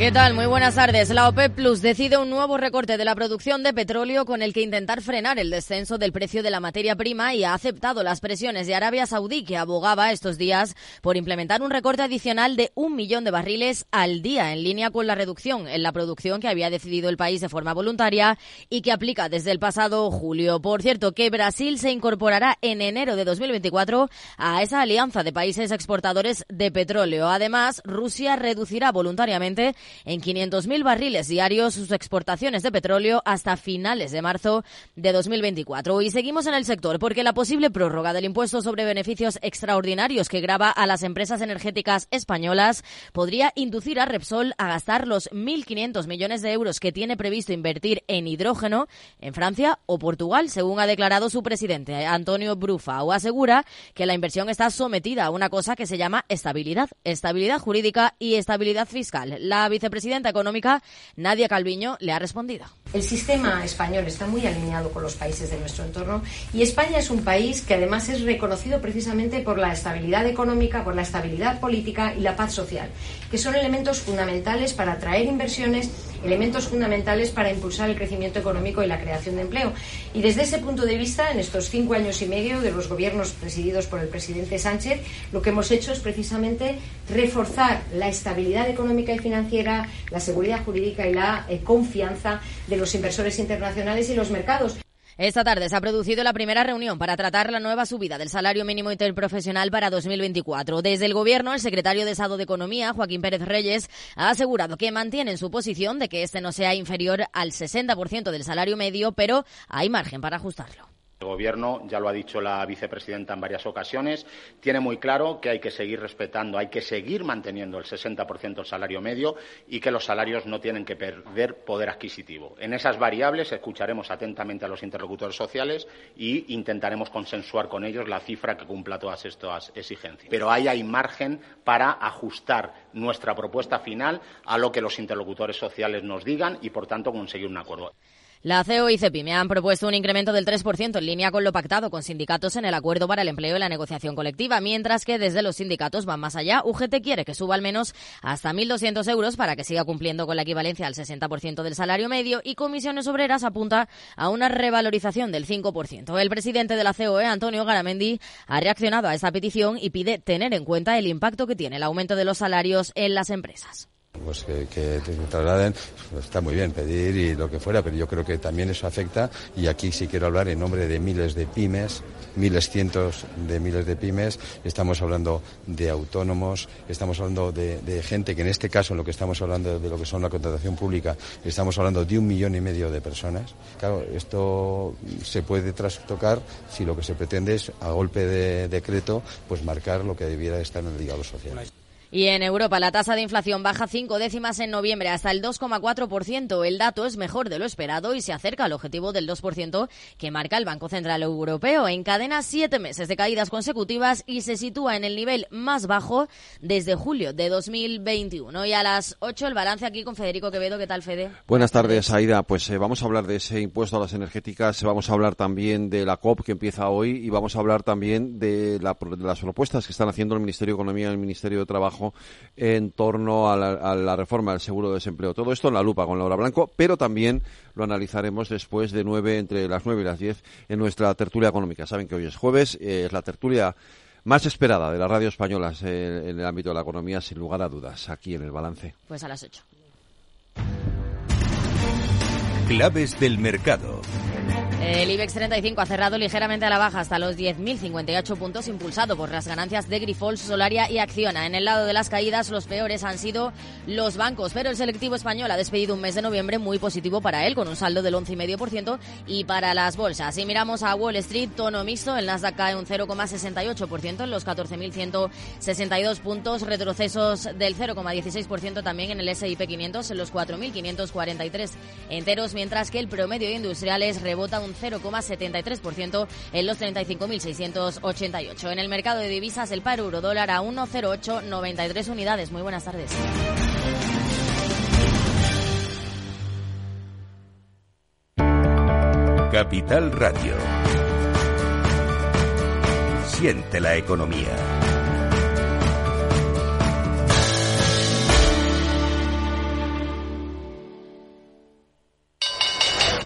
¿Qué tal? Muy buenas tardes. La OPEP Plus decide un nuevo recorte de la producción de petróleo con el que intentar frenar el descenso del precio de la materia prima y ha aceptado las presiones de Arabia Saudí, que abogaba estos días por implementar un recorte adicional de un millón de barriles al día, en línea con la reducción en la producción que había decidido el país de forma voluntaria y que aplica desde el pasado julio. Por cierto, que Brasil se incorporará en enero de 2024 a esa alianza de países exportadores de petróleo. Además, Rusia reducirá voluntariamente en 500.000 barriles diarios sus exportaciones de petróleo hasta finales de marzo de 2024. Y seguimos en el sector porque la posible prórroga del impuesto sobre beneficios extraordinarios que grava a las empresas energéticas españolas podría inducir a Repsol a gastar los 1.500 millones de euros que tiene previsto invertir en hidrógeno en Francia o Portugal, según ha declarado su presidente Antonio Brufa, o asegura que la inversión está sometida a una cosa que se llama estabilidad, estabilidad jurídica y estabilidad fiscal. La vicepresidenta económica, Nadia Calviño, le ha respondido. El sistema español está muy alineado con los países de nuestro entorno y España es un país que además es reconocido precisamente por la estabilidad económica, por la estabilidad política y la paz social, que son elementos fundamentales para atraer inversiones, elementos fundamentales para impulsar el crecimiento económico y la creación de empleo. Y desde ese punto de vista, en estos cinco años y medio de los gobiernos presididos por el presidente Sánchez, lo que hemos hecho es precisamente reforzar la estabilidad económica y financiera, la seguridad jurídica y la eh, confianza de los inversores internacionales y los mercados. Esta tarde se ha producido la primera reunión para tratar la nueva subida del salario mínimo interprofesional para 2024. Desde el Gobierno, el secretario de Estado de Economía, Joaquín Pérez Reyes, ha asegurado que mantienen su posición de que este no sea inferior al 60% del salario medio, pero hay margen para ajustarlo. El Gobierno, ya lo ha dicho la vicepresidenta en varias ocasiones, tiene muy claro que hay que seguir respetando, hay que seguir manteniendo el 60% del salario medio y que los salarios no tienen que perder poder adquisitivo. En esas variables escucharemos atentamente a los interlocutores sociales e intentaremos consensuar con ellos la cifra que cumpla todas estas exigencias. Pero ahí hay margen para ajustar nuestra propuesta final a lo que los interlocutores sociales nos digan y, por tanto, conseguir un acuerdo. La CEO y CEPIME han propuesto un incremento del 3% en línea con lo pactado con sindicatos en el acuerdo para el empleo y la negociación colectiva, mientras que desde los sindicatos van más allá. UGT quiere que suba al menos hasta 1.200 euros para que siga cumpliendo con la equivalencia al 60% del salario medio y Comisiones Obreras apunta a una revalorización del 5%. El presidente de la COE, Antonio Garamendi, ha reaccionado a esta petición y pide tener en cuenta el impacto que tiene el aumento de los salarios en las empresas pues que, que trasladen, pues está muy bien pedir y lo que fuera, pero yo creo que también eso afecta y aquí sí quiero hablar en nombre de miles de pymes, miles, cientos de miles de pymes, estamos hablando de autónomos, estamos hablando de, de gente que en este caso, en lo que estamos hablando de lo que son la contratación pública, estamos hablando de un millón y medio de personas. Claro, esto se puede trastocar si lo que se pretende es, a golpe de decreto, pues marcar lo que debiera estar en el diálogo social. Y en Europa la tasa de inflación baja cinco décimas en noviembre hasta el 2,4%. El dato es mejor de lo esperado y se acerca al objetivo del 2% que marca el Banco Central Europeo. Encadena siete meses de caídas consecutivas y se sitúa en el nivel más bajo desde julio de 2021. Y a las 8 el balance aquí con Federico Quevedo. ¿Qué tal, Fede? Buenas tardes, Aida. Pues eh, vamos a hablar de ese impuesto a las energéticas, vamos a hablar también de la COP que empieza hoy y vamos a hablar también de, la, de las propuestas que están haciendo el Ministerio de Economía y el Ministerio de Trabajo en torno a la, reforma del seguro de desempleo. Todo esto en la lupa con Laura Blanco, pero también lo analizaremos después de nueve, entre las nueve y las diez, en nuestra tertulia económica. Saben que hoy es jueves, eh, es la tertulia más esperada de las radios españolas en, en el ámbito de la economía, sin lugar a dudas, aquí en el balance. Pues a las ocho. Claves del mercado. El IBEX 35 ha cerrado ligeramente a la baja hasta los 10.058 puntos, impulsado por las ganancias de Grifols, Solaria y Acciona. En el lado de las caídas, los peores han sido los bancos, pero el selectivo español ha despedido un mes de noviembre muy positivo para él, con un saldo del 11,5% y para las bolsas. Si miramos a Wall Street, tono mixto, el Nasdaq cae un 0,68% en los 14.162 puntos, retrocesos del 0,16% también en el S&P 500 en los 4.543 enteros, mientras que el promedio de industriales rebota un 0,73% en los 35.688. En el mercado de divisas, el par euro dólar a 1,0893 unidades. Muy buenas tardes. Capital Radio. Siente la economía.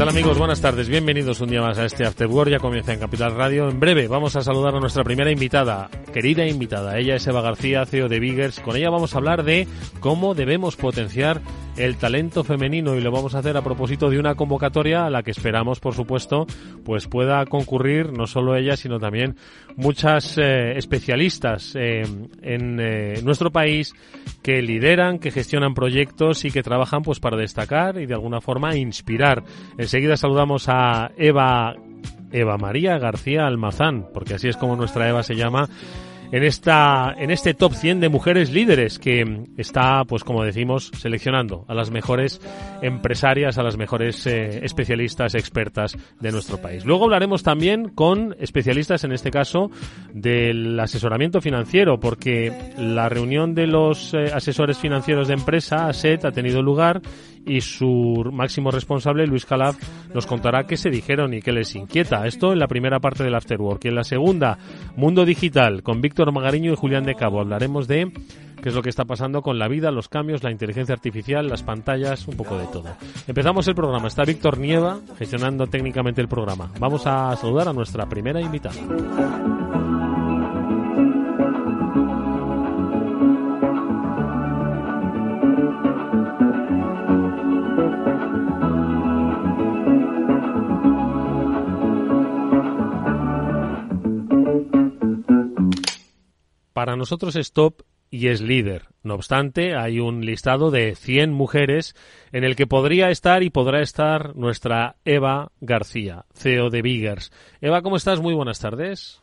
Tal amigos? Buenas tardes. Bienvenidos un día más a este After Work. Ya comienza en Capital Radio. En breve vamos a saludar a nuestra primera invitada, querida invitada. Ella es Eva García, CEO de Biggers. Con ella vamos a hablar de cómo debemos potenciar el talento femenino y lo vamos a hacer a propósito de una convocatoria a la que esperamos, por supuesto, pues pueda concurrir no solo ella, sino también muchas eh, especialistas eh, en eh, nuestro país que lideran, que gestionan proyectos y que trabajan pues para destacar y de alguna forma inspirar. Enseguida saludamos a Eva Eva María García Almazán, porque así es como nuestra Eva se llama en esta en este top 100 de mujeres líderes que está pues como decimos seleccionando a las mejores empresarias a las mejores eh, especialistas expertas de nuestro país. Luego hablaremos también con especialistas en este caso del asesoramiento financiero porque la reunión de los eh, asesores financieros de empresa ASET ha tenido lugar y su máximo responsable, Luis Calaf, nos contará qué se dijeron y qué les inquieta. Esto en la primera parte del Afterwork. Y en la segunda, Mundo Digital, con Víctor Magariño y Julián de Cabo. Hablaremos de qué es lo que está pasando con la vida, los cambios, la inteligencia artificial, las pantallas, un poco de todo. Empezamos el programa. Está Víctor Nieva gestionando técnicamente el programa. Vamos a saludar a nuestra primera invitada. Nosotros es top y es líder. No obstante, hay un listado de 100 mujeres en el que podría estar y podrá estar nuestra Eva García, CEO de Biggers. Eva, ¿cómo estás? Muy buenas tardes.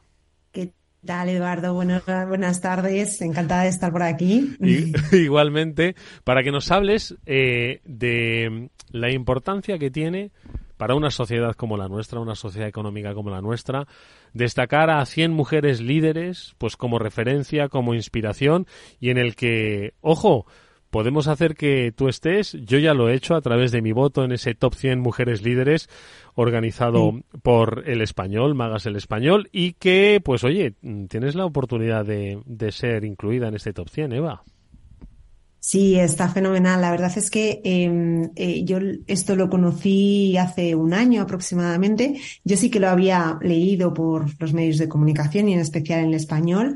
¿Qué tal, Eduardo? buenas tardes. Encantada de estar por aquí. igualmente, para que nos hables eh, de la importancia que tiene para una sociedad como la nuestra, una sociedad económica como la nuestra, destacar a 100 mujeres líderes, pues como referencia, como inspiración, y en el que, ojo, podemos hacer que tú estés, yo ya lo he hecho a través de mi voto en ese top 100 mujeres líderes organizado por el español, Magas el Español, y que, pues oye, tienes la oportunidad de, de ser incluida en este top 100, Eva. Sí, está fenomenal. La verdad es que em, eh, yo esto lo conocí hace un año aproximadamente. Yo sí que lo había leído por los medios de comunicación y en especial en español.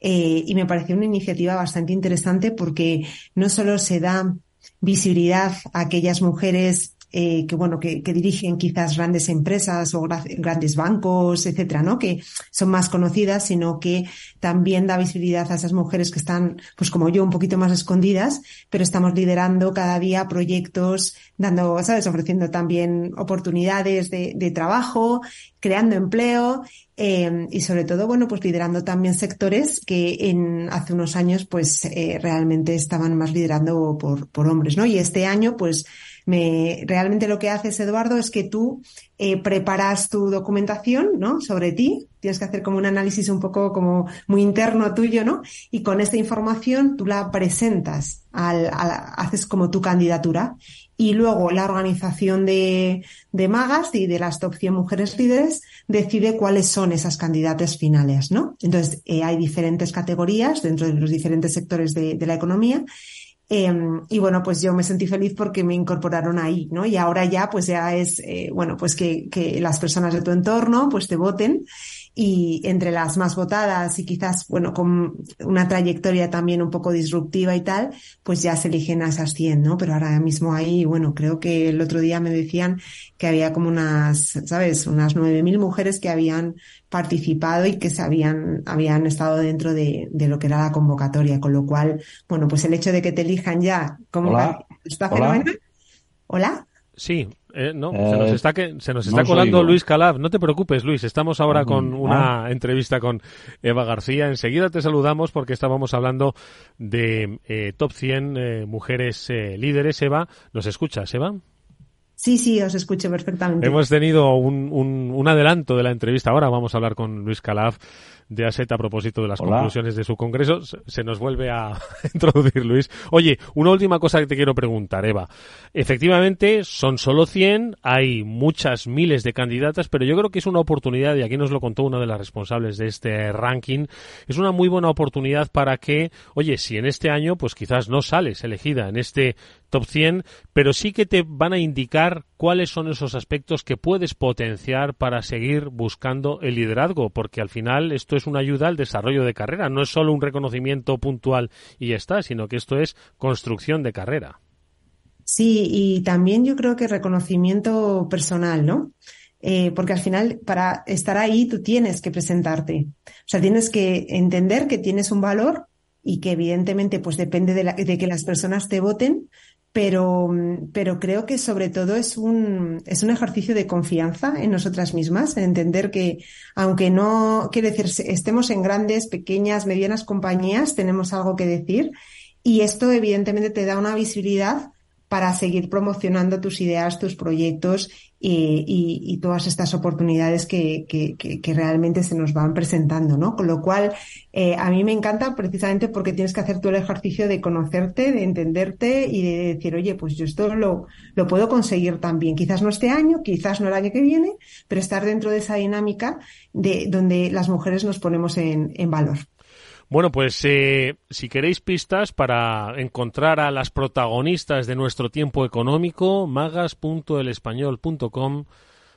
Eh, y me pareció una iniciativa bastante interesante porque no solo se da visibilidad a aquellas mujeres eh, que bueno, que, dirigen quizás grandes empresas o grandes bancos, etcétera, ¿no? Que son más conocidas, sino que también da visibilidad a esas mujeres que están, pues como yo, un poquito más escondidas, pero estamos liderando cada día proyectos, dando, ¿sabes? Ofreciendo también oportunidades de, trabajo, creando empleo eh, y sobre todo, bueno, pues liderando también sectores que en hace unos años, pues eh, realmente estaban más liderando por, por hombres, ¿no? Y este año, pues me, realmente lo que haces, Eduardo, es que tú eh, preparas tu documentación, ¿no? Sobre ti. Tienes que hacer como un análisis un poco como muy interno tuyo, ¿no? Y con esta información tú la presentas, al, haces como tu candidatura. Y luego la organización de, de magas y de las top 100 mujeres líderes decide cuáles son esas candidatas finales, ¿no? Entonces, eh, hay diferentes categorías dentro de los diferentes sectores de, de la economía Em, y bueno, pues yo me sentí feliz porque me incorporaron ahí, ¿no? Y ahora ya, pues ya es, eh, bueno, pues que, que las personas de tu entorno, pues te voten y entre las más votadas y quizás, bueno, con una trayectoria también un poco disruptiva y tal, pues ya se eligen a esas 100, ¿no? Pero ahora mismo ahí, bueno, creo que el otro día me decían que había como unas, ¿sabes? Unas 9.000 mujeres que habían participado y que se habían, habían estado dentro de, de, lo que era la convocatoria, con lo cual, bueno, pues el hecho de que te elijan ya como Hola. está Hola. fenomenal. Hola. Sí, eh, no, Eh, se nos está, que, se nos está no colando. Luis Calab. No te preocupes, Luis. Estamos ahora Ah, con ah. una entrevista con Eva García. Enseguida te saludamos porque estábamos hablando de eh, top 100 eh, mujeres eh, líderes. Eva, ¿nos escuchas, Eva? Sí, sí, os escucho perfectamente. Hemos tenido un, un, un adelanto de la entrevista. Ahora vamos a hablar con Luis Calaf de ASET a propósito de las Hola. conclusiones de su congreso. Se- Se nos vuelve a introducir Luis. Oye, una última cosa que te quiero preguntar, Eva. Efectivamente, son solo 100, hay muchas miles de candidatas, pero yo creo que es una oportunidad, y aquí nos lo contó una de las responsables de este ranking, es una muy buena oportunidad para que, oye, si en este año, pues quizás no sales elegida en este top 100, pero sí que te van a indicar cuáles son esos aspectos que puedes potenciar para seguir buscando el liderazgo, porque al final esto es una ayuda al desarrollo de carrera, no es solo un reconocimiento puntual y ya está, sino que esto es construcción de carrera. Sí, y también yo creo que reconocimiento personal, ¿no? Eh, porque al final, para estar ahí, tú tienes que presentarte. O sea, tienes que entender que tienes un valor y que evidentemente, pues depende de, la- de que las personas te voten, pero, pero creo que sobre todo es un, es un ejercicio de confianza en nosotras mismas, en entender que, aunque no, quiere decir, estemos en grandes, pequeñas, medianas compañías, tenemos algo que decir. Y esto evidentemente te da una visibilidad para seguir promocionando tus ideas, tus proyectos y, y- todas estas oportunidades que, realmente se nos van presentando, ¿no? Con lo cual, eh, a mí me encanta precisamente porque tienes que hacer tú el ejercicio de conocerte, de entenderte y de decir, oye, pues yo esto lo, puedo conseguir también. Quizás no este año, quizás no el año que viene, pero estar dentro de esa dinámica de donde las mujeres nos ponemos en valor. Bueno, pues eh, si queréis pistas para encontrar a las protagonistas de nuestro tiempo económico, magas.elespañol.com,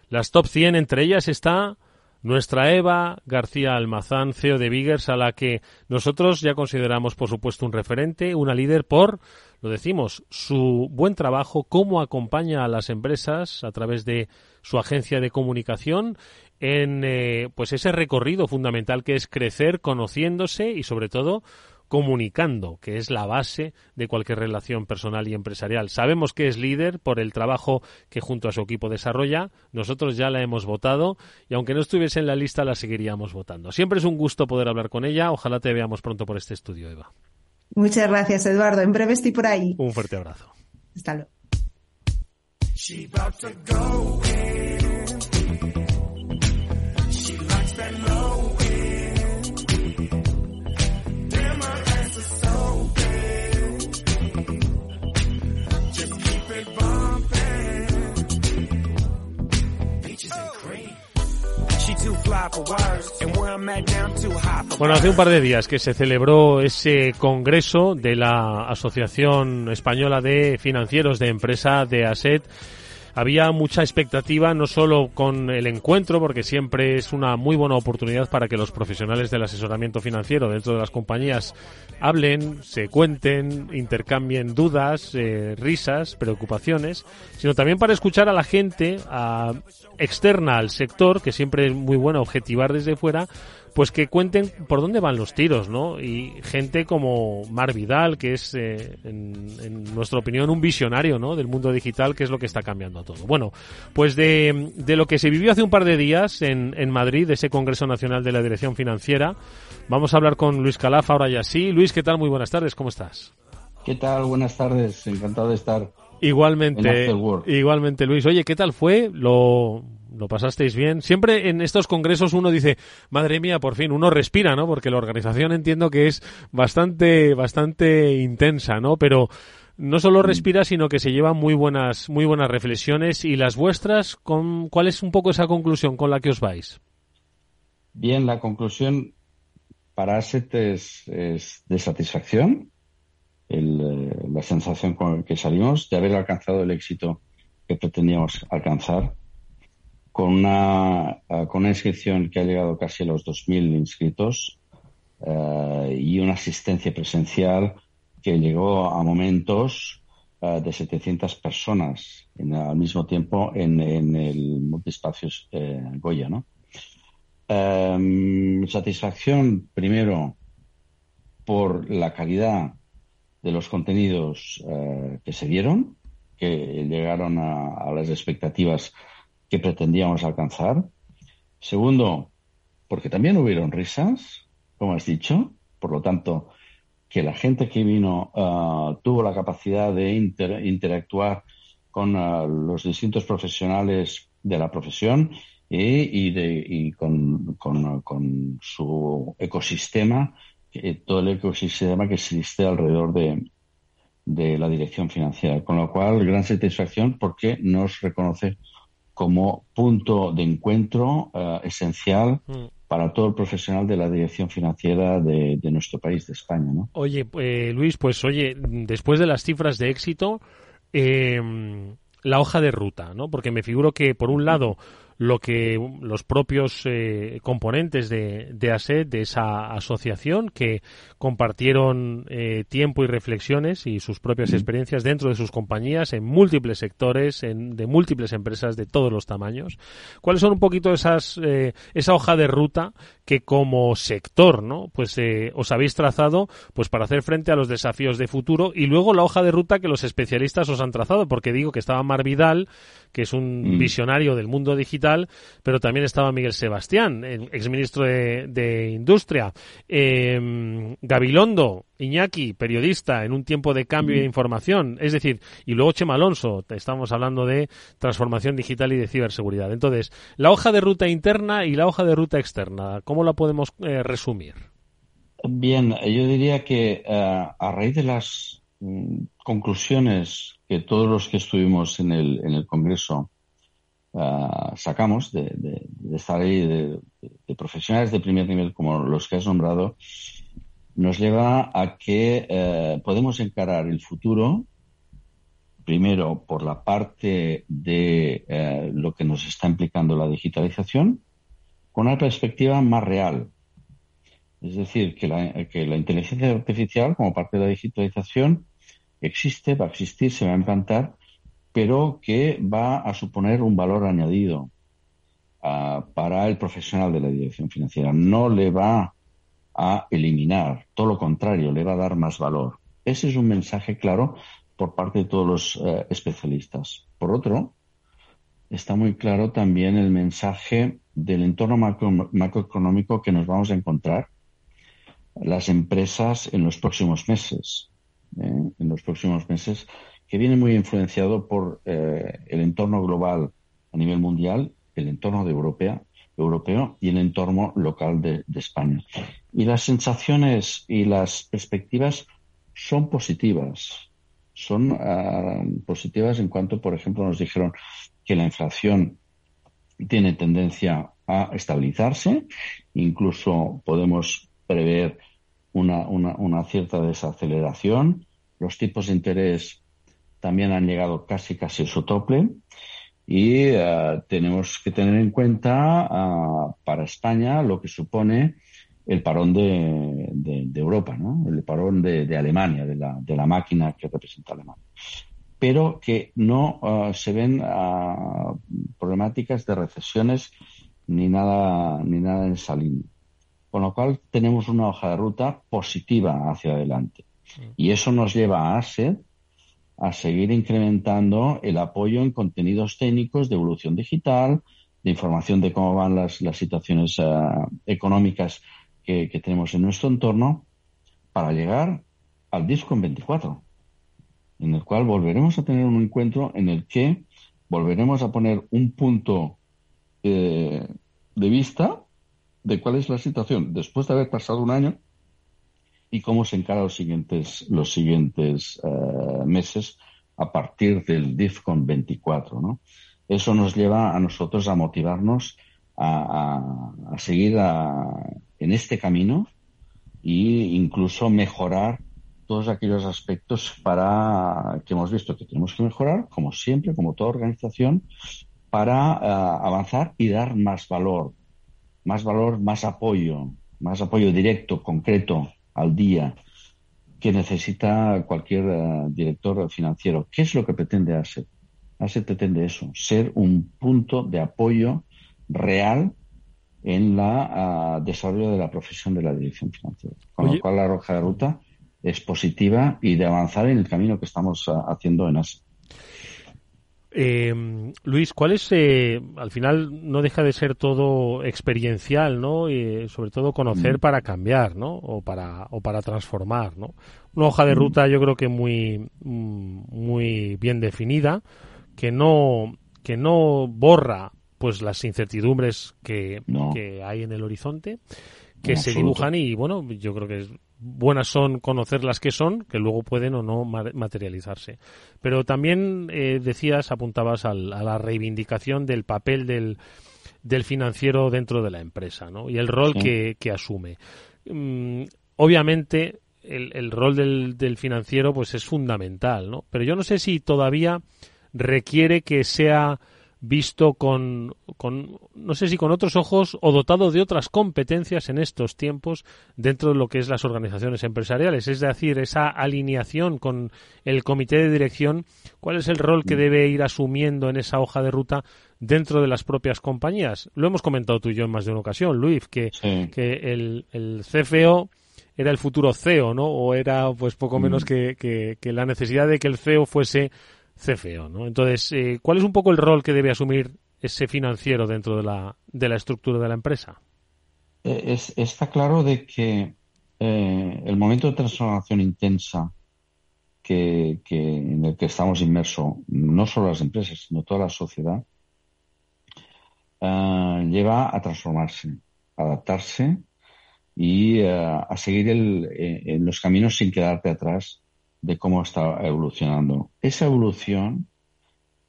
las top 100, entre ellas está nuestra Eva García Almazán, CEO de Biggers, a la que nosotros ya consideramos, por supuesto, un referente, una líder por, lo decimos, su buen trabajo, cómo acompaña a las empresas a través de su agencia de comunicación en eh, pues ese recorrido fundamental que es crecer conociéndose y sobre todo comunicando, que es la base de cualquier relación personal y empresarial. Sabemos que es líder por el trabajo que junto a su equipo desarrolla. Nosotros ya la hemos votado y aunque no estuviese en la lista la seguiríamos votando. Siempre es un gusto poder hablar con ella. Ojalá te veamos pronto por este estudio, Eva. Muchas gracias, Eduardo. En breve estoy por ahí. Un fuerte abrazo. Hasta luego. Bueno, hace un par de días que se celebró ese congreso de la Asociación Española de Financieros de Empresa de ASET. Había mucha expectativa, no solo con el encuentro, porque siempre es una muy buena oportunidad para que los profesionales del asesoramiento financiero dentro de las compañías hablen, se cuenten, intercambien dudas, eh, risas, preocupaciones, sino también para escuchar a la gente externa al sector, que siempre es muy bueno objetivar desde fuera, pues que cuenten por dónde van los tiros, ¿no? Y gente como Mar Vidal, que es, eh, en, en nuestra opinión, un visionario, ¿no? Del mundo digital, que es lo que está cambiando todo. Bueno, pues de, de lo que se vivió hace un par de días en, en Madrid, de ese Congreso Nacional de la Dirección Financiera, vamos a hablar con Luis Calaf ahora ya sí. Luis, ¿qué tal? Muy buenas tardes, ¿cómo estás? ¿Qué tal? Buenas tardes. Encantado de estar. En Igualmente, igualmente Luis. Oye, ¿qué tal fue? ¿Lo, ¿Lo pasasteis bien? Siempre en estos congresos uno dice, madre mía, por fin, uno respira, ¿no? Porque la organización entiendo que es bastante, bastante intensa, ¿no? Pero no solo respira, sino que se llevan muy buenas, muy buenas reflexiones. ¿Y las vuestras, con, cuál es un poco esa conclusión con la que os vais? Bien, la conclusión para Asset es, es de satisfacción. el, eh, la sensación con la que salimos de haber alcanzado el éxito que pretendíamos alcanzar con una, eh, con una inscripción que ha llegado casi a los 2.000 inscritos eh, y una asistencia presencial que llegó a momentos eh, de 700 personas al mismo tiempo en, el multiespacios eh, Goya. Em, satisfacción, primero, por la calidad de los contenidos eh, que se dieron, que llegaron a las expectativas que pretendíamos alcanzar. Segundo, porque también hubieron risas, como has dicho, por lo tanto, que la gente que vino ah, tuvo la capacidad de inter- interactuar con ah, los distintos profesionales de la profesión y, y de- y con, con- su ecosistema, todo el ecosistema que existe alrededor de, de la dirección financiera. Con lo cual, gran satisfacción porque nos reconoce como punto de encuentro eh, esencial Mm. para todo el profesional de la dirección financiera de, de nuestro país, de España. ¿no? Oye, eh, Luis, pues oye, después de las cifras de éxito, eh, la hoja de ruta, ¿no? Porque me figuro que, por un lado, lo que los propios eh, componentes de, de ASET, de esa asociación, que compartieron eh, tiempo y reflexiones y sus propias experiencias dentro de sus compañías en múltiples sectores, en, de múltiples empresas de todos los tamaños. ¿Cuáles son un poquito esas, eh, esa hoja de ruta que como sector, ¿no? Pues eh, os habéis trazado, pues para hacer frente a los desafíos de futuro y luego la hoja de ruta que los especialistas os han trazado, porque digo que estaba Mar Vidal, que es un Mm. visionario del mundo digital, pero también estaba Miguel Sebastián, exministro de, de Industria, eh, Gabilondo, Iñaki, periodista en un tiempo de cambio y de información, es decir, y luego Chema Alonso, estamos hablando de transformación digital y de ciberseguridad. Entonces, la hoja de ruta interna y la hoja de ruta externa, ¿cómo la podemos eh, resumir? Bien, yo diría que eh, a raíz de las mm, conclusiones que todos los que estuvimos en el, en el Congreso eh, sacamos de, ahí, de, de profesionales de primer nivel como los que has nombrado, nos lleva a que eh, podemos encarar el futuro primero por la parte de eh, lo que nos está implicando la digitalización con una perspectiva más real. Es decir, que la, que la inteligencia artificial, como parte de la digitalización, existe, va a existir, se va a implantar, pero que va a suponer un valor añadido ah, para el profesional de la dirección financiera. No le va a eliminar, todo lo contrario, le va a dar más valor. Ese es un mensaje claro por parte de todos los eh, especialistas. Por otro, está muy claro también el mensaje del entorno macro- macroeconómico que nos vamos a encontrar las empresas en los próximos meses. ¿Eh? En los próximos meses, que viene muy influenciado por eh, el entorno global a nivel mundial, el entorno de Europea, europeo y el entorno local de, España. Y las sensaciones y las perspectivas son positivas. Son ah, positivas en cuanto, por ejemplo, nos dijeron que la inflación tiene tendencia a estabilizarse, incluso podemos prever una, una, una cierta desaceleración. Los tipos de interés también han llegado casi casi a su tope y eh, tenemos que tener en cuenta ah, para España lo que supone el parón de, de- Europa, ¿no? el parón de, de Alemania, de la, de la máquina que representa Alemania. Pero que no ah, se ven ah, problemáticas de recesiones ni nada, ni nada en esa. Con lo cual tenemos una hoja de ruta positiva hacia adelante. Y eso nos lleva a ASET a seguir incrementando el apoyo en contenidos técnicos de evolución digital, de información de cómo van las, las situaciones ah, económicas que, que tenemos en nuestro entorno, para llegar al DISCON 24, en el cual volveremos a tener un encuentro en el que volveremos a poner un punto eh, de vista de cuál es la situación después de haber pasado un año y cómo se encara los siguientes, los siguientes eh, meses a partir del DIFCON 24. ¿no? Eso nos lleva a nosotros a motivarnos a, seguir en este camino e incluso mejorar todos aquellos aspectos para que hemos visto que tenemos que mejorar, como siempre, como toda organización, para eh, avanzar y dar más valor, más valor, más apoyo, más apoyo directo, concreto, al día, que necesita cualquier eh, director financiero. ¿Qué es lo que pretende ASET? ASET pretende eso, ser un punto de apoyo real en la ah, desarrollo de la profesión de la dirección financiera. Con Oye. lo cual la roja de ruta es positiva y de avanzar en el camino que estamos ah, haciendo en ASET. Eh, Luis, ¿cuál es, eh, al final no deja de ser todo experiencial, ¿no? Y sobre todo conocer Mm. para cambiar, ¿no? O para, o para transformar, ¿no? Una hoja de Mm. ruta yo creo que muy, muy bien definida, que no, que no borra pues las incertidumbres que, No. que hay en el horizonte, que se absoluto. dibujan y bueno, yo creo que es- buenas son conocer las que son, que luego pueden o no ma- materializarse. Pero también eh, decías, apuntabas al- a la reivindicación del papel del, del financiero dentro de la empresa, ¿no? Y el rol Sí. que, que asume. Mm, obviamente, el, el rol del, del financiero pues es fundamental, ¿no? Pero yo no sé si todavía requiere que sea visto con, con, no sé si con otros ojos o dotado de otras competencias en estos tiempos dentro de lo que es las organizaciones empresariales. Es decir, esa alineación con el comité de dirección, ¿cuál es el rol que debe ir asumiendo en esa hoja de ruta dentro de las propias compañías? Lo hemos comentado tú y yo en más de una ocasión, Luis, que, Sí. que el, el CFO era el futuro CEO, ¿no? O era pues poco menos Mm. que, que- que la necesidad de que el CEO fuese CFO, ¿no? Entonces, eh, ¿cuál es un poco el rol que debe asumir ese financiero dentro de la, de la estructura de la empresa? Eh, es- está claro de que eh, el momento de transformación intensa que, en el que estamos inmersos, no solo las empresas, sino toda la sociedad, eh, lleva a transformarse, a adaptarse y a seguir en los caminos sin quedarte atrás de cómo está evolucionando. Esa evolución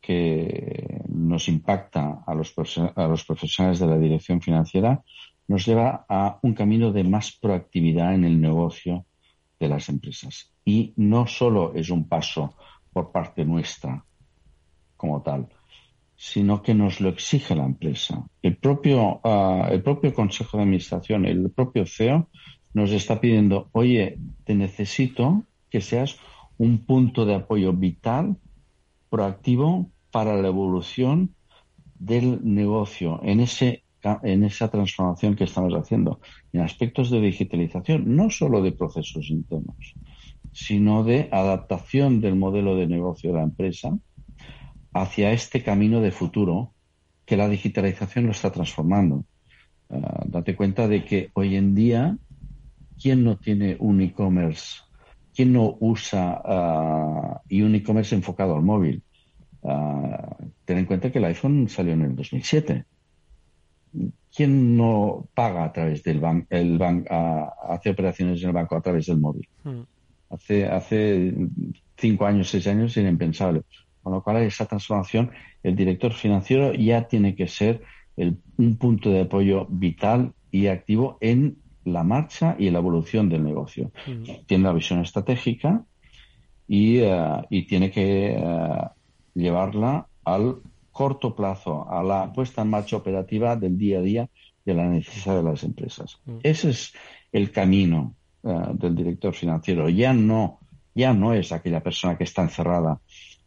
que nos impacta a los, a los profesionales de la dirección financiera nos lleva a un camino de más proactividad en el negocio de las empresas. Y no solo es un paso por parte nuestra como tal, sino que nos lo exige la empresa. El propio, ah, el propio Consejo de Administración, el propio CEO, nos está pidiendo, oye, te necesito que seas un punto de apoyo vital, proactivo para la evolución del negocio en ese en esa transformación que estamos haciendo en aspectos de digitalización, no solo de procesos internos, sino de adaptación del modelo de negocio de la empresa hacia este camino de futuro que la digitalización lo está transformando. Ah, date cuenta de que hoy en día, ¿quién no tiene un e-commerce? ¿Quién no usa y un e-commerce enfocado al móvil? Ah, ten en cuenta que el iPhone salió en el 2007. ¿Quién no paga a través del banco, el ah, hace operaciones en el banco a través del móvil? Hace, hace cinco años, seis años era impensable. Con lo cual, esa transformación, el director financiero ya tiene que ser el- un punto de apoyo vital y activo en la marcha y la evolución del negocio. Tiene la visión estratégica y, eh, y tiene que eh, llevarla al corto plazo, a la puesta en marcha operativa del día a día de la necesidad de las empresas. Ese es el camino eh, del director financiero. Ya no, ya no es aquella persona que está encerrada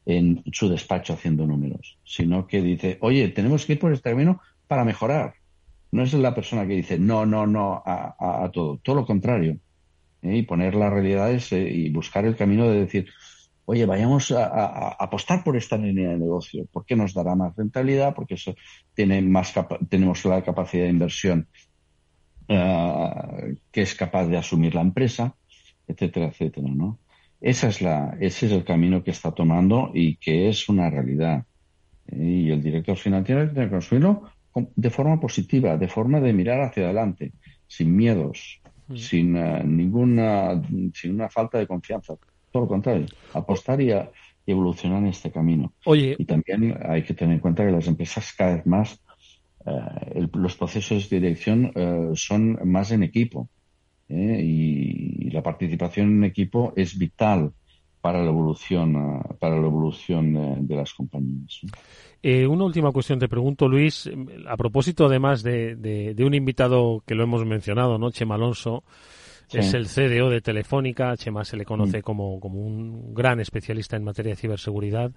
en su despacho haciendo números, sino que dice, oye, tenemos que ir por este camino para mejorar. No es la persona que dice no, no, no a, todo, todo lo contrario. ¿eh? Y poner las realidades eh, y buscar el camino de decir, oye, vayamos a, apostar por esta línea de negocio, porque nos dará más rentabilidad, porque eso tiene más tenemos la capacidad de inversión eh, que es capaz de asumir la empresa, etcétera, etcétera, ¿no? Esa es la, ese es el camino que está tomando y que es una realidad. Y el director financiero tiene que de forma positiva, de forma de mirar hacia adelante, sin miedos, sin eh, ninguna, sin una falta de confianza. Todo lo contrario, apostar y, a- y evolucionar en este camino. Oye, Y también hay que tener en cuenta que las empresas cada vez más, eh, el- los procesos de dirección eh, son más en equipo. ¿eh? y, y la participación en equipo es vital para la evolución, ah, para la evolución eh, de las compañías. ¿no? Eh, una última cuestión te pregunto, Luis, eh, a propósito además de, de- de un invitado que lo hemos mencionado, ¿no? Chema Alonso, Sí. es el CDO de Telefónica, Chema se le conoce Mm. como, como un gran especialista en materia de ciberseguridad.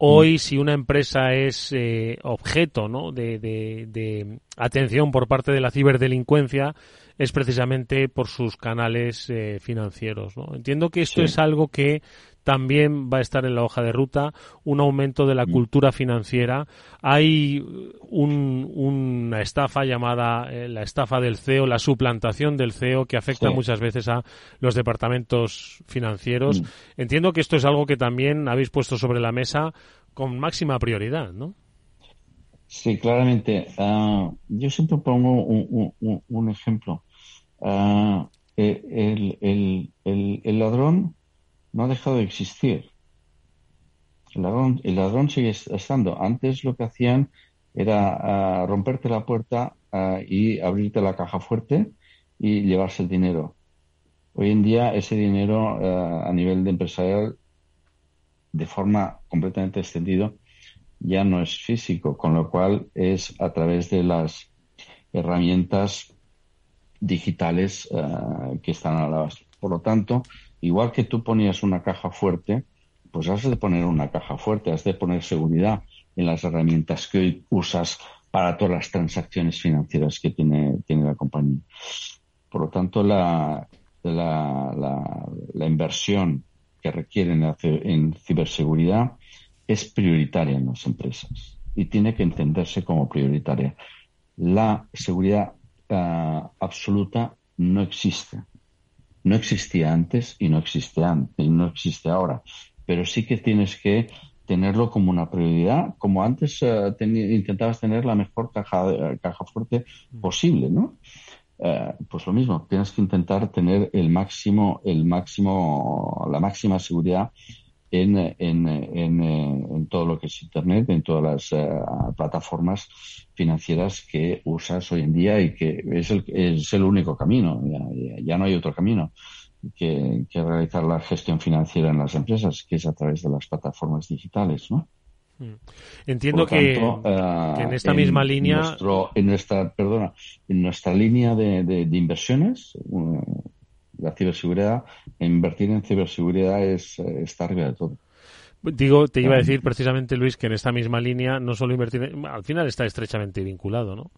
Hoy, si una empresa es eh, objeto ¿no? de, de- de atención por parte de la ciberdelincuencia, es precisamente por sus canales eh, financieros. ¿no? Entiendo que esto Sí. es algo que también va a estar en la hoja de ruta, un aumento de la cultura financiera. Hay un- una estafa llamada eh, la estafa del CEO, la suplantación del CEO, que afecta Sí. muchas veces a los departamentos financieros. Mm. Entiendo que esto es algo que también habéis puesto sobre la mesa con máxima prioridad, ¿no? Sí, claramente. Ah, yo siempre pongo un, un- un- un ejemplo. Ah, eh, el, el- el- el ladrón no ha dejado de existir. El ladrón, el ladrón sigue est- estando. Antes lo que hacían era ah, romperte la puerta ah, y abrirte la caja fuerte y llevarse el dinero. Hoy en día ese dinero a nivel de empresarial, de forma completamente extendido, ya no es físico, con lo cual es a través de las herramientas digitales eh, que están a la base. Por lo tanto, igual que tú ponías una caja fuerte, pues has de poner una caja fuerte, has de poner seguridad en las herramientas que hoy usas para todas las transacciones financieras que tiene, tiene la compañía. Por lo tanto, la, la, la, inversión que requieren en ciberseguridad es prioritaria en las empresas y tiene que entenderse como prioritaria. La seguridad absoluta no existe. No existía antes y no existe antes y no existe ahora. Pero sí que tienes que tenerlo como una prioridad, como antes eh, intentabas tener la mejor caja, caja fuerte posible, ¿no? Eh, pues lo mismo, tienes que intentar tener el máximo, el máximo, la máxima seguridad en, en, en, en todo lo que es Internet, en todas las eh, plataformas financieras que usas hoy en día y que es el, es el único camino, ya, ya- no hay otro camino que, que realizar la gestión financiera en las empresas, que es a través de las plataformas digitales, ¿no? Entiendo Por lo que, en esta misma línea nuestro- en nuestra, perdona, en nuestra línea de, de- de inversiones, eh, la ciberseguridad, invertir en ciberseguridad es está arriba de todo. Digo, te iba a decir precisamente, Luis, que en esta misma línea no solo invertir, en- al final está estrechamente vinculado, ¿no?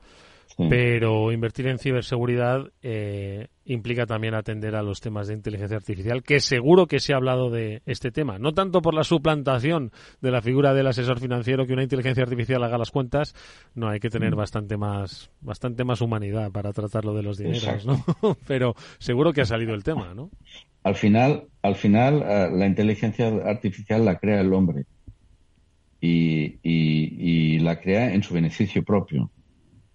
Sí. Pero invertir en ciberseguridad eh, implica también atender a los temas de inteligencia artificial, que seguro que se ha hablado de este tema. No tanto por la suplantación de la figura del asesor financiero, que una inteligencia artificial haga las cuentas, no, hay que tener bastante más, bastante más humanidad para tratarlo de los dineros, ¿no? Pero seguro que ha salido el tema, ¿no? Al final, al final eh, la inteligencia artificial la crea el hombre y, y- y la crea en su beneficio propio.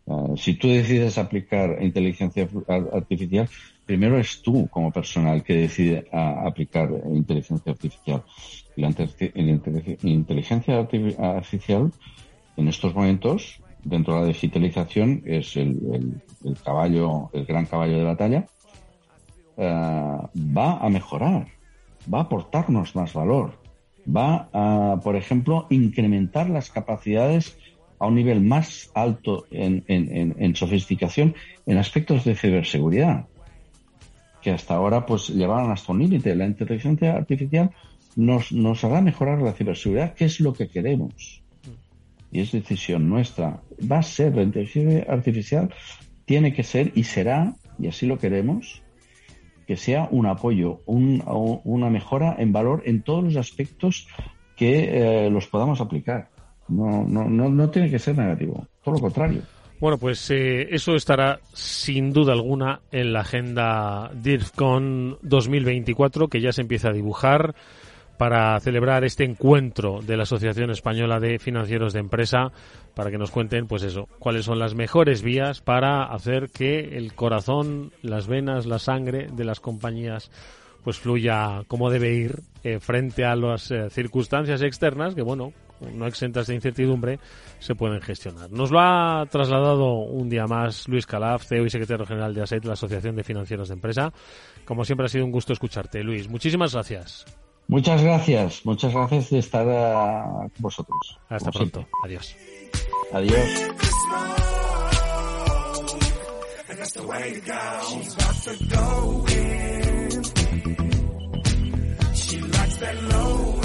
Eh, si tú decides aplicar inteligencia ar- artificial, primero es tú como personal que decide a- aplicar inteligencia artificial. La, la inte- inteligencia arti- artificial en estos momentos, dentro de la digitalización, es el, el- caballo, el gran caballo de batalla eh, va a mejorar, va a aportarnos más valor, va a, por ejemplo, incrementar las capacidades a un nivel más alto en, en- en- sofisticación en aspectos de ciberseguridad, que hasta ahora pues llevaban hasta un límite. La inteligencia artificial nos, nos hará mejorar la ciberseguridad, que es lo que queremos. Y es decisión nuestra. Va a ser la inteligencia artificial, tiene que ser y será, y así lo queremos, que sea un apoyo, un- una mejora en valor en todos los aspectos que eh, los podamos aplicar. No, no, no, no tiene que ser negativo, todo lo contrario. Bueno, pues eh, eso estará sin duda alguna en la agenda DIRFCON 2024 que ya se empieza a dibujar para celebrar este encuentro de la Asociación Española de Financieros de Empresa para que nos cuenten pues eso, cuáles son las mejores vías para hacer que el corazón, las venas, la sangre de las compañías pues fluya como debe ir eh, frente a las eh, circunstancias externas que bueno, no exentas de incertidumbre, se pueden gestionar. Nos lo ha trasladado un día más Luis Calaf, CEO y secretario general de ASET, la Asociación de Financieros de Empresa. Como siempre ha sido un gusto escucharte, Luis. Muchísimas gracias. Muchas gracias, muchas gracias de estar ah, con vosotros. Hasta como pronto. siempre. Adiós. Adiós. And that's the way to go. She's about to go in. She likes that low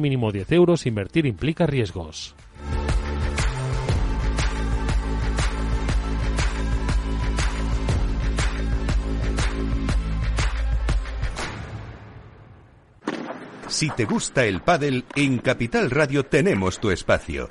mínimo 10 euros. Invertir implica riesgos. Si te gusta el pádel, en Capital Radio tenemos tu espacio.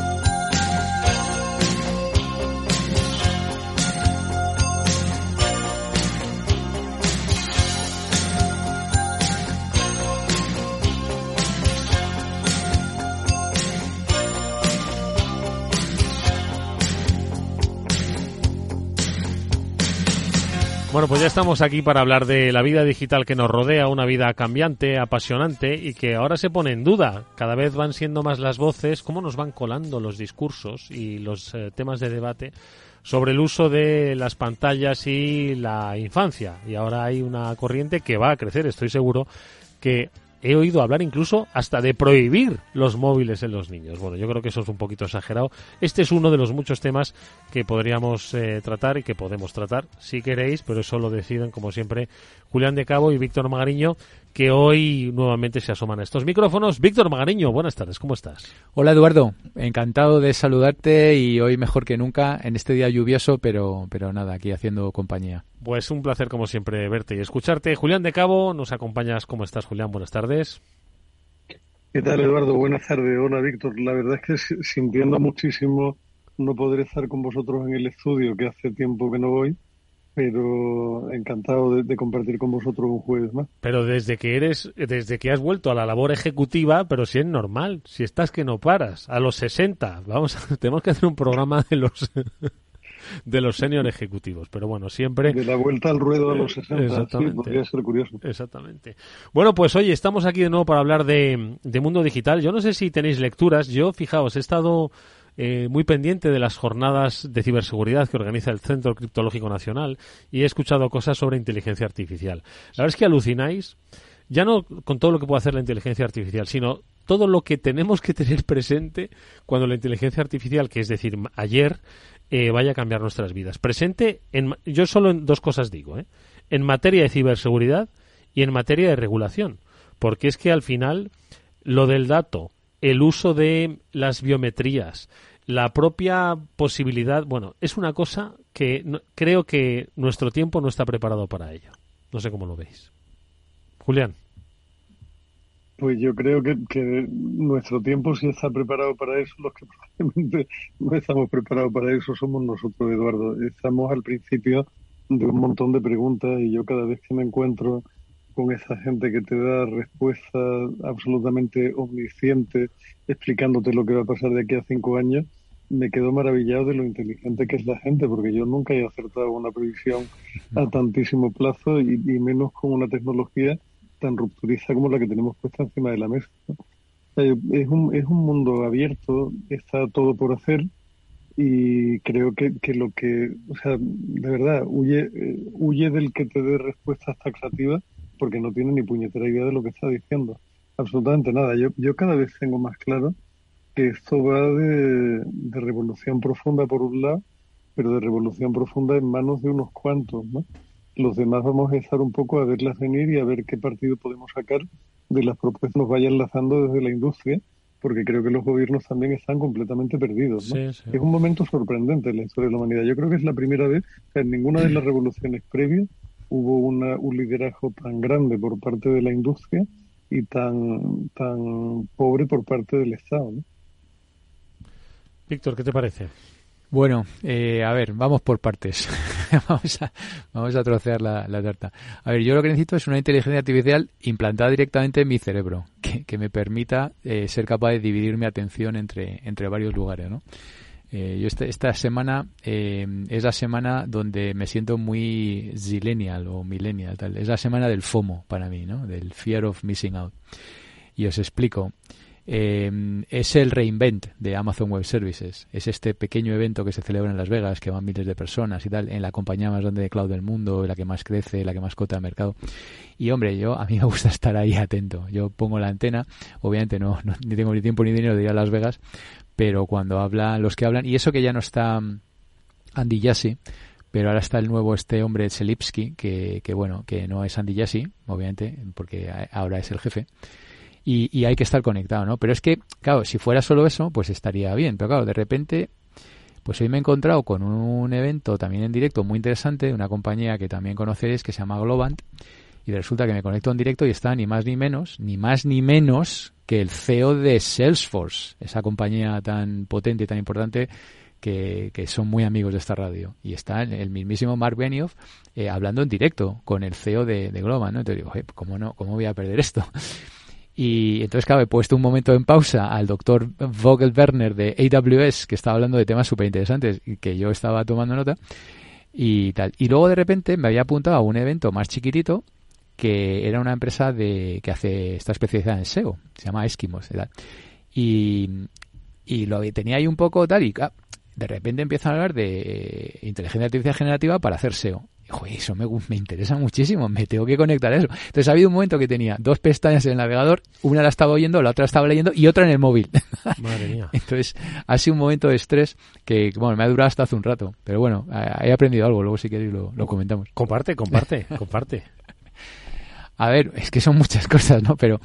Bueno, pues ya estamos aquí para hablar de la vida digital que nos rodea, una vida cambiante, apasionante y que ahora se pone en duda. Cada vez van siendo más las voces, cómo nos van colando los discursos y los eh, temas de debate sobre el uso de las pantallas y la infancia. Y ahora hay una corriente que va a crecer, estoy seguro, que he oído hablar incluso hasta de prohibir los móviles en los niños. Bueno, yo creo que eso es un poquito exagerado. Este es uno de los muchos temas que podríamos eh, tratar y que podemos tratar si queréis, pero eso lo deciden como siempre Julián de Cabo y Víctor Magariño, que hoy nuevamente se asoman a estos micrófonos. Víctor Magariño, buenas tardes, ¿cómo estás? Hola Eduardo, encantado de saludarte y hoy mejor que nunca en este día lluvioso, pero, pero nada, aquí haciendo compañía. Pues un placer como siempre verte y escucharte. Julián de Cabo, nos acompañas. ¿Cómo estás, Julián? Buenas tardes. ¿Qué tal, Eduardo? Buenas tardes. Hola, Víctor. La verdad es que si- sintiendo muchísimo no poder estar con vosotros en el estudio, que hace tiempo que no voy, pero encantado de, de compartir con vosotros un jueves más. Pero desde que eres, desde que has vuelto a la labor ejecutiva, pero si es normal, si estás que no paras, a los 60, vamos, a- tenemos que hacer un programa de los de los senior ejecutivos, pero bueno, siempre De la vuelta al ruedo a los 60, sí, Exactamente. podría ser curioso. Exactamente. Bueno, pues oye, estamos aquí de nuevo para hablar de, de mundo digital. Yo no sé si tenéis lecturas. Yo, fijaos, he estado eh, muy pendiente de las jornadas de ciberseguridad que organiza el Centro Criptológico Nacional y he escuchado cosas sobre inteligencia artificial. La verdad es que alucináis, ya no con todo lo que puede hacer la inteligencia artificial, sino todo lo que tenemos que tener presente cuando la inteligencia artificial, que es decir, ayer, eh, vaya a cambiar nuestras vidas. Presente, en, yo solo en dos cosas digo, ¿eh? en materia de ciberseguridad y en materia de regulación, porque es que al final lo del dato, el uso de las biometrías, la propia posibilidad, bueno, es una cosa que no- creo que nuestro tiempo no está preparado para ello. No sé cómo lo veis. Julián. Pues yo creo que, que nuestro tiempo sí está preparado para eso. Los que probablemente no estamos preparados para eso somos nosotros, Eduardo. Estamos al principio de un montón de preguntas y yo cada vez que me encuentro con esa gente que te da respuestas absolutamente omniscientes explicándote lo que va a pasar de aquí a cinco años, me quedo maravillado de lo inteligente que es la gente, porque yo nunca he acertado una previsión a tantísimo plazo y, y menos con una tecnología tan rupturista como la que tenemos puesta encima de la mesa. Eh, es, un, es un mundo abierto, está todo por hacer y creo que, que lo que, o sea, de verdad, huye, eh, huye del que te dé respuestas taxativas porque no tiene ni puñetera idea de lo que está diciendo. Absolutamente nada. Yo, yo cada vez tengo más claro que esto va de, de revolución profunda por un lado, pero de revolución profunda en manos de unos cuantos, ¿no? Los demás vamos a estar un poco a verlas venir y a ver qué partido podemos sacar de las propuestas que nos vayan lanzando desde la industria, porque creo que los gobiernos también están completamente perdidos. ¿no? Sí, sí. Es un momento sorprendente en la historia de la humanidad. Yo creo que es la primera vez que en ninguna de las revoluciones previas hubo una, un liderazgo tan grande por parte de la industria y tan, tan pobre por parte del Estado. ¿no? Víctor, ¿qué te parece? Bueno, eh, a ver, vamos por partes. vamos, a, vamos a trocear la, la tarta. A ver, yo lo que necesito es una inteligencia artificial implantada directamente en mi cerebro, que, que me permita eh, ser capaz de dividir mi atención entre, entre varios lugares, ¿no? Eh, yo esta, esta semana eh, es la semana donde me siento muy zillennial o millennial, tal. Es la semana del FOMO para mí, ¿no? Del Fear of Missing Out. Y os explico. Eh, es el reinvent de Amazon Web Services. Es este pequeño evento que se celebra en Las Vegas, que van miles de personas y tal, en la compañía más grande de cloud del mundo, la que más crece, la que más cota de mercado. Y hombre, yo a mí me gusta estar ahí atento. Yo pongo la antena, obviamente no, no ni tengo ni tiempo ni dinero de ir a Las Vegas, pero cuando hablan los que hablan, y eso que ya no está mm, Andy Jassy, pero ahora está el nuevo este hombre Selipsky, que, que bueno, que no es Andy Jassy, obviamente, porque ahora es el jefe. Y, y hay que estar conectado, ¿no? Pero es que, claro, si fuera solo eso, pues estaría bien. Pero claro, de repente, pues hoy me he encontrado con un evento también en directo muy interesante de una compañía que también conoceréis que se llama Globant. Y resulta que me conecto en directo y está ni más ni menos, ni más ni menos que el CEO de Salesforce, esa compañía tan potente y tan importante que, que son muy amigos de esta radio. Y está el, mismísimo Mark Benioff eh, hablando en directo con el CEO de, de Globant, ¿no? Entonces digo, "Oye, ¿cómo, no, ¿cómo voy a perder esto? Y entonces, claro, he puesto un momento en pausa al doctor Vogel Werner de AWS, que estaba hablando de temas súper interesantes que yo estaba tomando nota y tal. Y luego de repente me había apuntado a un evento más chiquitito que era una empresa de que hace esta especializada en SEO, se llama Esquimos y tal. Y, y lo tenía ahí un poco tal y ah, de repente empiezan a hablar de eh, inteligencia artificial generativa para hacer SEO. Joder, eso me, me interesa muchísimo, me tengo que conectar a eso. Entonces ha habido un momento que tenía dos pestañas en el navegador, una la estaba oyendo, la otra estaba leyendo y otra en el móvil. Madre mía. Entonces ha sido un momento de estrés que, bueno, me ha durado hasta hace un rato. Pero bueno, he aprendido algo, luego si queréis lo, lo comentamos. Comparte, comparte, comparte. A ver, es que son muchas cosas, ¿no? Pero,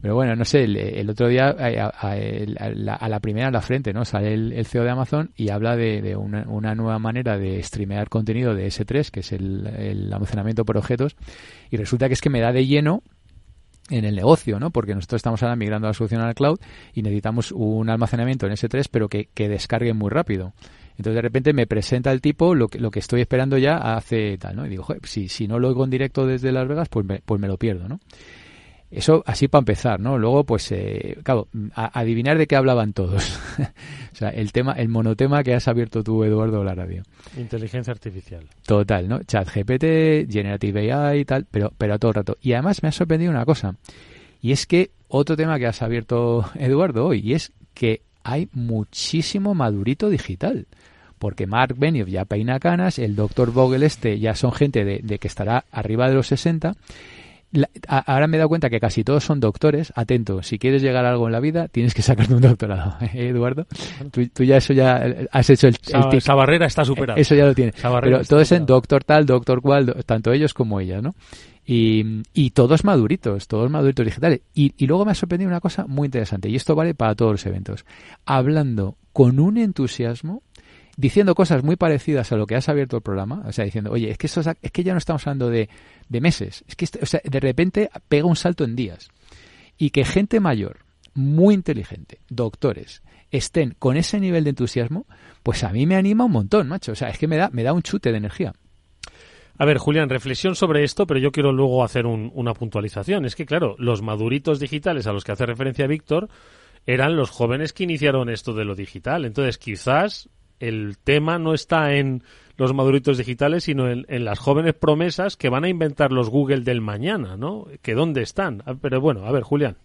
pero bueno, no sé, el, otro día a, a- a la, a primera en la frente, ¿no? Sale el, CEO de Amazon y habla de, de una, una nueva manera de streamear contenido de S3, que es el, almacenamiento por objetos, y resulta que es que me da de lleno en el negocio, ¿no? Porque nosotros estamos ahora migrando a la solución al cloud y necesitamos un almacenamiento en S3, pero que, que descargue muy rápido. Entonces de repente me presenta el tipo lo que, lo que estoy esperando ya hace tal, ¿no? Y digo, "Joder, si, si no lo oigo en directo desde Las Vegas, pues me, pues me lo pierdo, ¿no? Eso así para empezar, ¿no? Luego, pues, eh, claro, a- adivinar de qué hablaban todos. o sea, el tema, el monotema que has abierto tú, Eduardo, la radio. Inteligencia artificial. Total, ¿no? Chat GPT, Generative AI y tal, pero, pero a todo el rato. Y además me ha sorprendido una cosa. Y es que otro tema que has abierto, Eduardo, hoy, y es que hay muchísimo madurito digital. Porque Mark Benioff ya peina canas, el doctor Vogel este ya son gente de, de que estará arriba de los 60. La- a- ahora me he dado cuenta que casi todos son doctores. Atento, si quieres llegar a algo en la vida, tienes que sacarte un doctorado. ¿Eh, Eduardo? Tú, tú ya eso ya eh, has hecho el, el Esa, barrera está superada. Eso ya lo tiene. Esa barrera Pero todo es en doctor tal, doctor cual, tanto ellos como ellas, ¿no? Y, y todos maduritos, todos maduritos digitales. Y, y luego me ha sorprendido una cosa muy interesante, y esto vale para todos los eventos. Hablando con un entusiasmo, diciendo cosas muy parecidas a lo que has abierto el programa, o sea, diciendo, oye, es que, esto es, que ya no estamos hablando de, de meses, es que esto- o sea, de repente pega un salto en días. Y que gente mayor, muy inteligente, doctores, estén con ese nivel de entusiasmo, pues a mí me anima un montón, macho. O sea, es que me da, me da un chute de energía. A ver, Julián, reflexión sobre esto, pero yo quiero luego hacer un- una puntualización. Es que, claro, los maduritos digitales a los que hace referencia Víctor eran los jóvenes que iniciaron esto de lo digital. Entonces, quizás el tema no está en los maduritos digitales, sino en, las jóvenes promesas que van a inventar los Google del mañana, ¿no? Que dónde están. Ah, Pero bueno, a ver, Julián.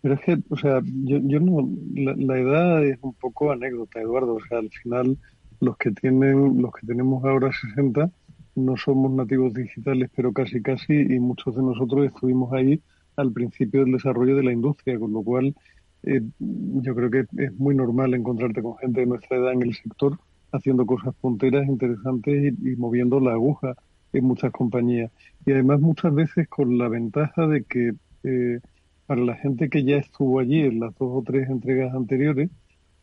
Pero es que, o sea, yo, yo no, la, la edad es un poco anécdota, Eduardo. O sea, al final, los que tienen, los que tenemos ahora 60, no somos nativos digitales, pero casi casi, y muchos de nosotros estuvimos ahí al principio del desarrollo de la industria, con lo cual eh, yo creo que es muy normal encontrarte con gente de nuestra edad en el sector haciendo cosas punteras interesantes y, y moviendo la aguja en muchas compañías. Y además muchas veces con la ventaja de que eh, para la gente que ya estuvo allí en las dos o tres entregas anteriores,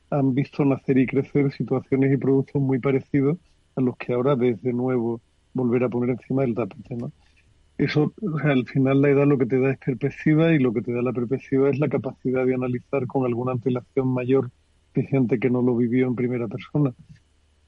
han visto nacer y crecer situaciones y productos muy parecidos a los que ahora ves de nuevo volver a poner encima del tapete, ¿no? Eso, o sea, al final la edad lo que te da es perspectiva y lo que te da la perspectiva es la capacidad de analizar con alguna antelación mayor que gente que no lo vivió en primera persona.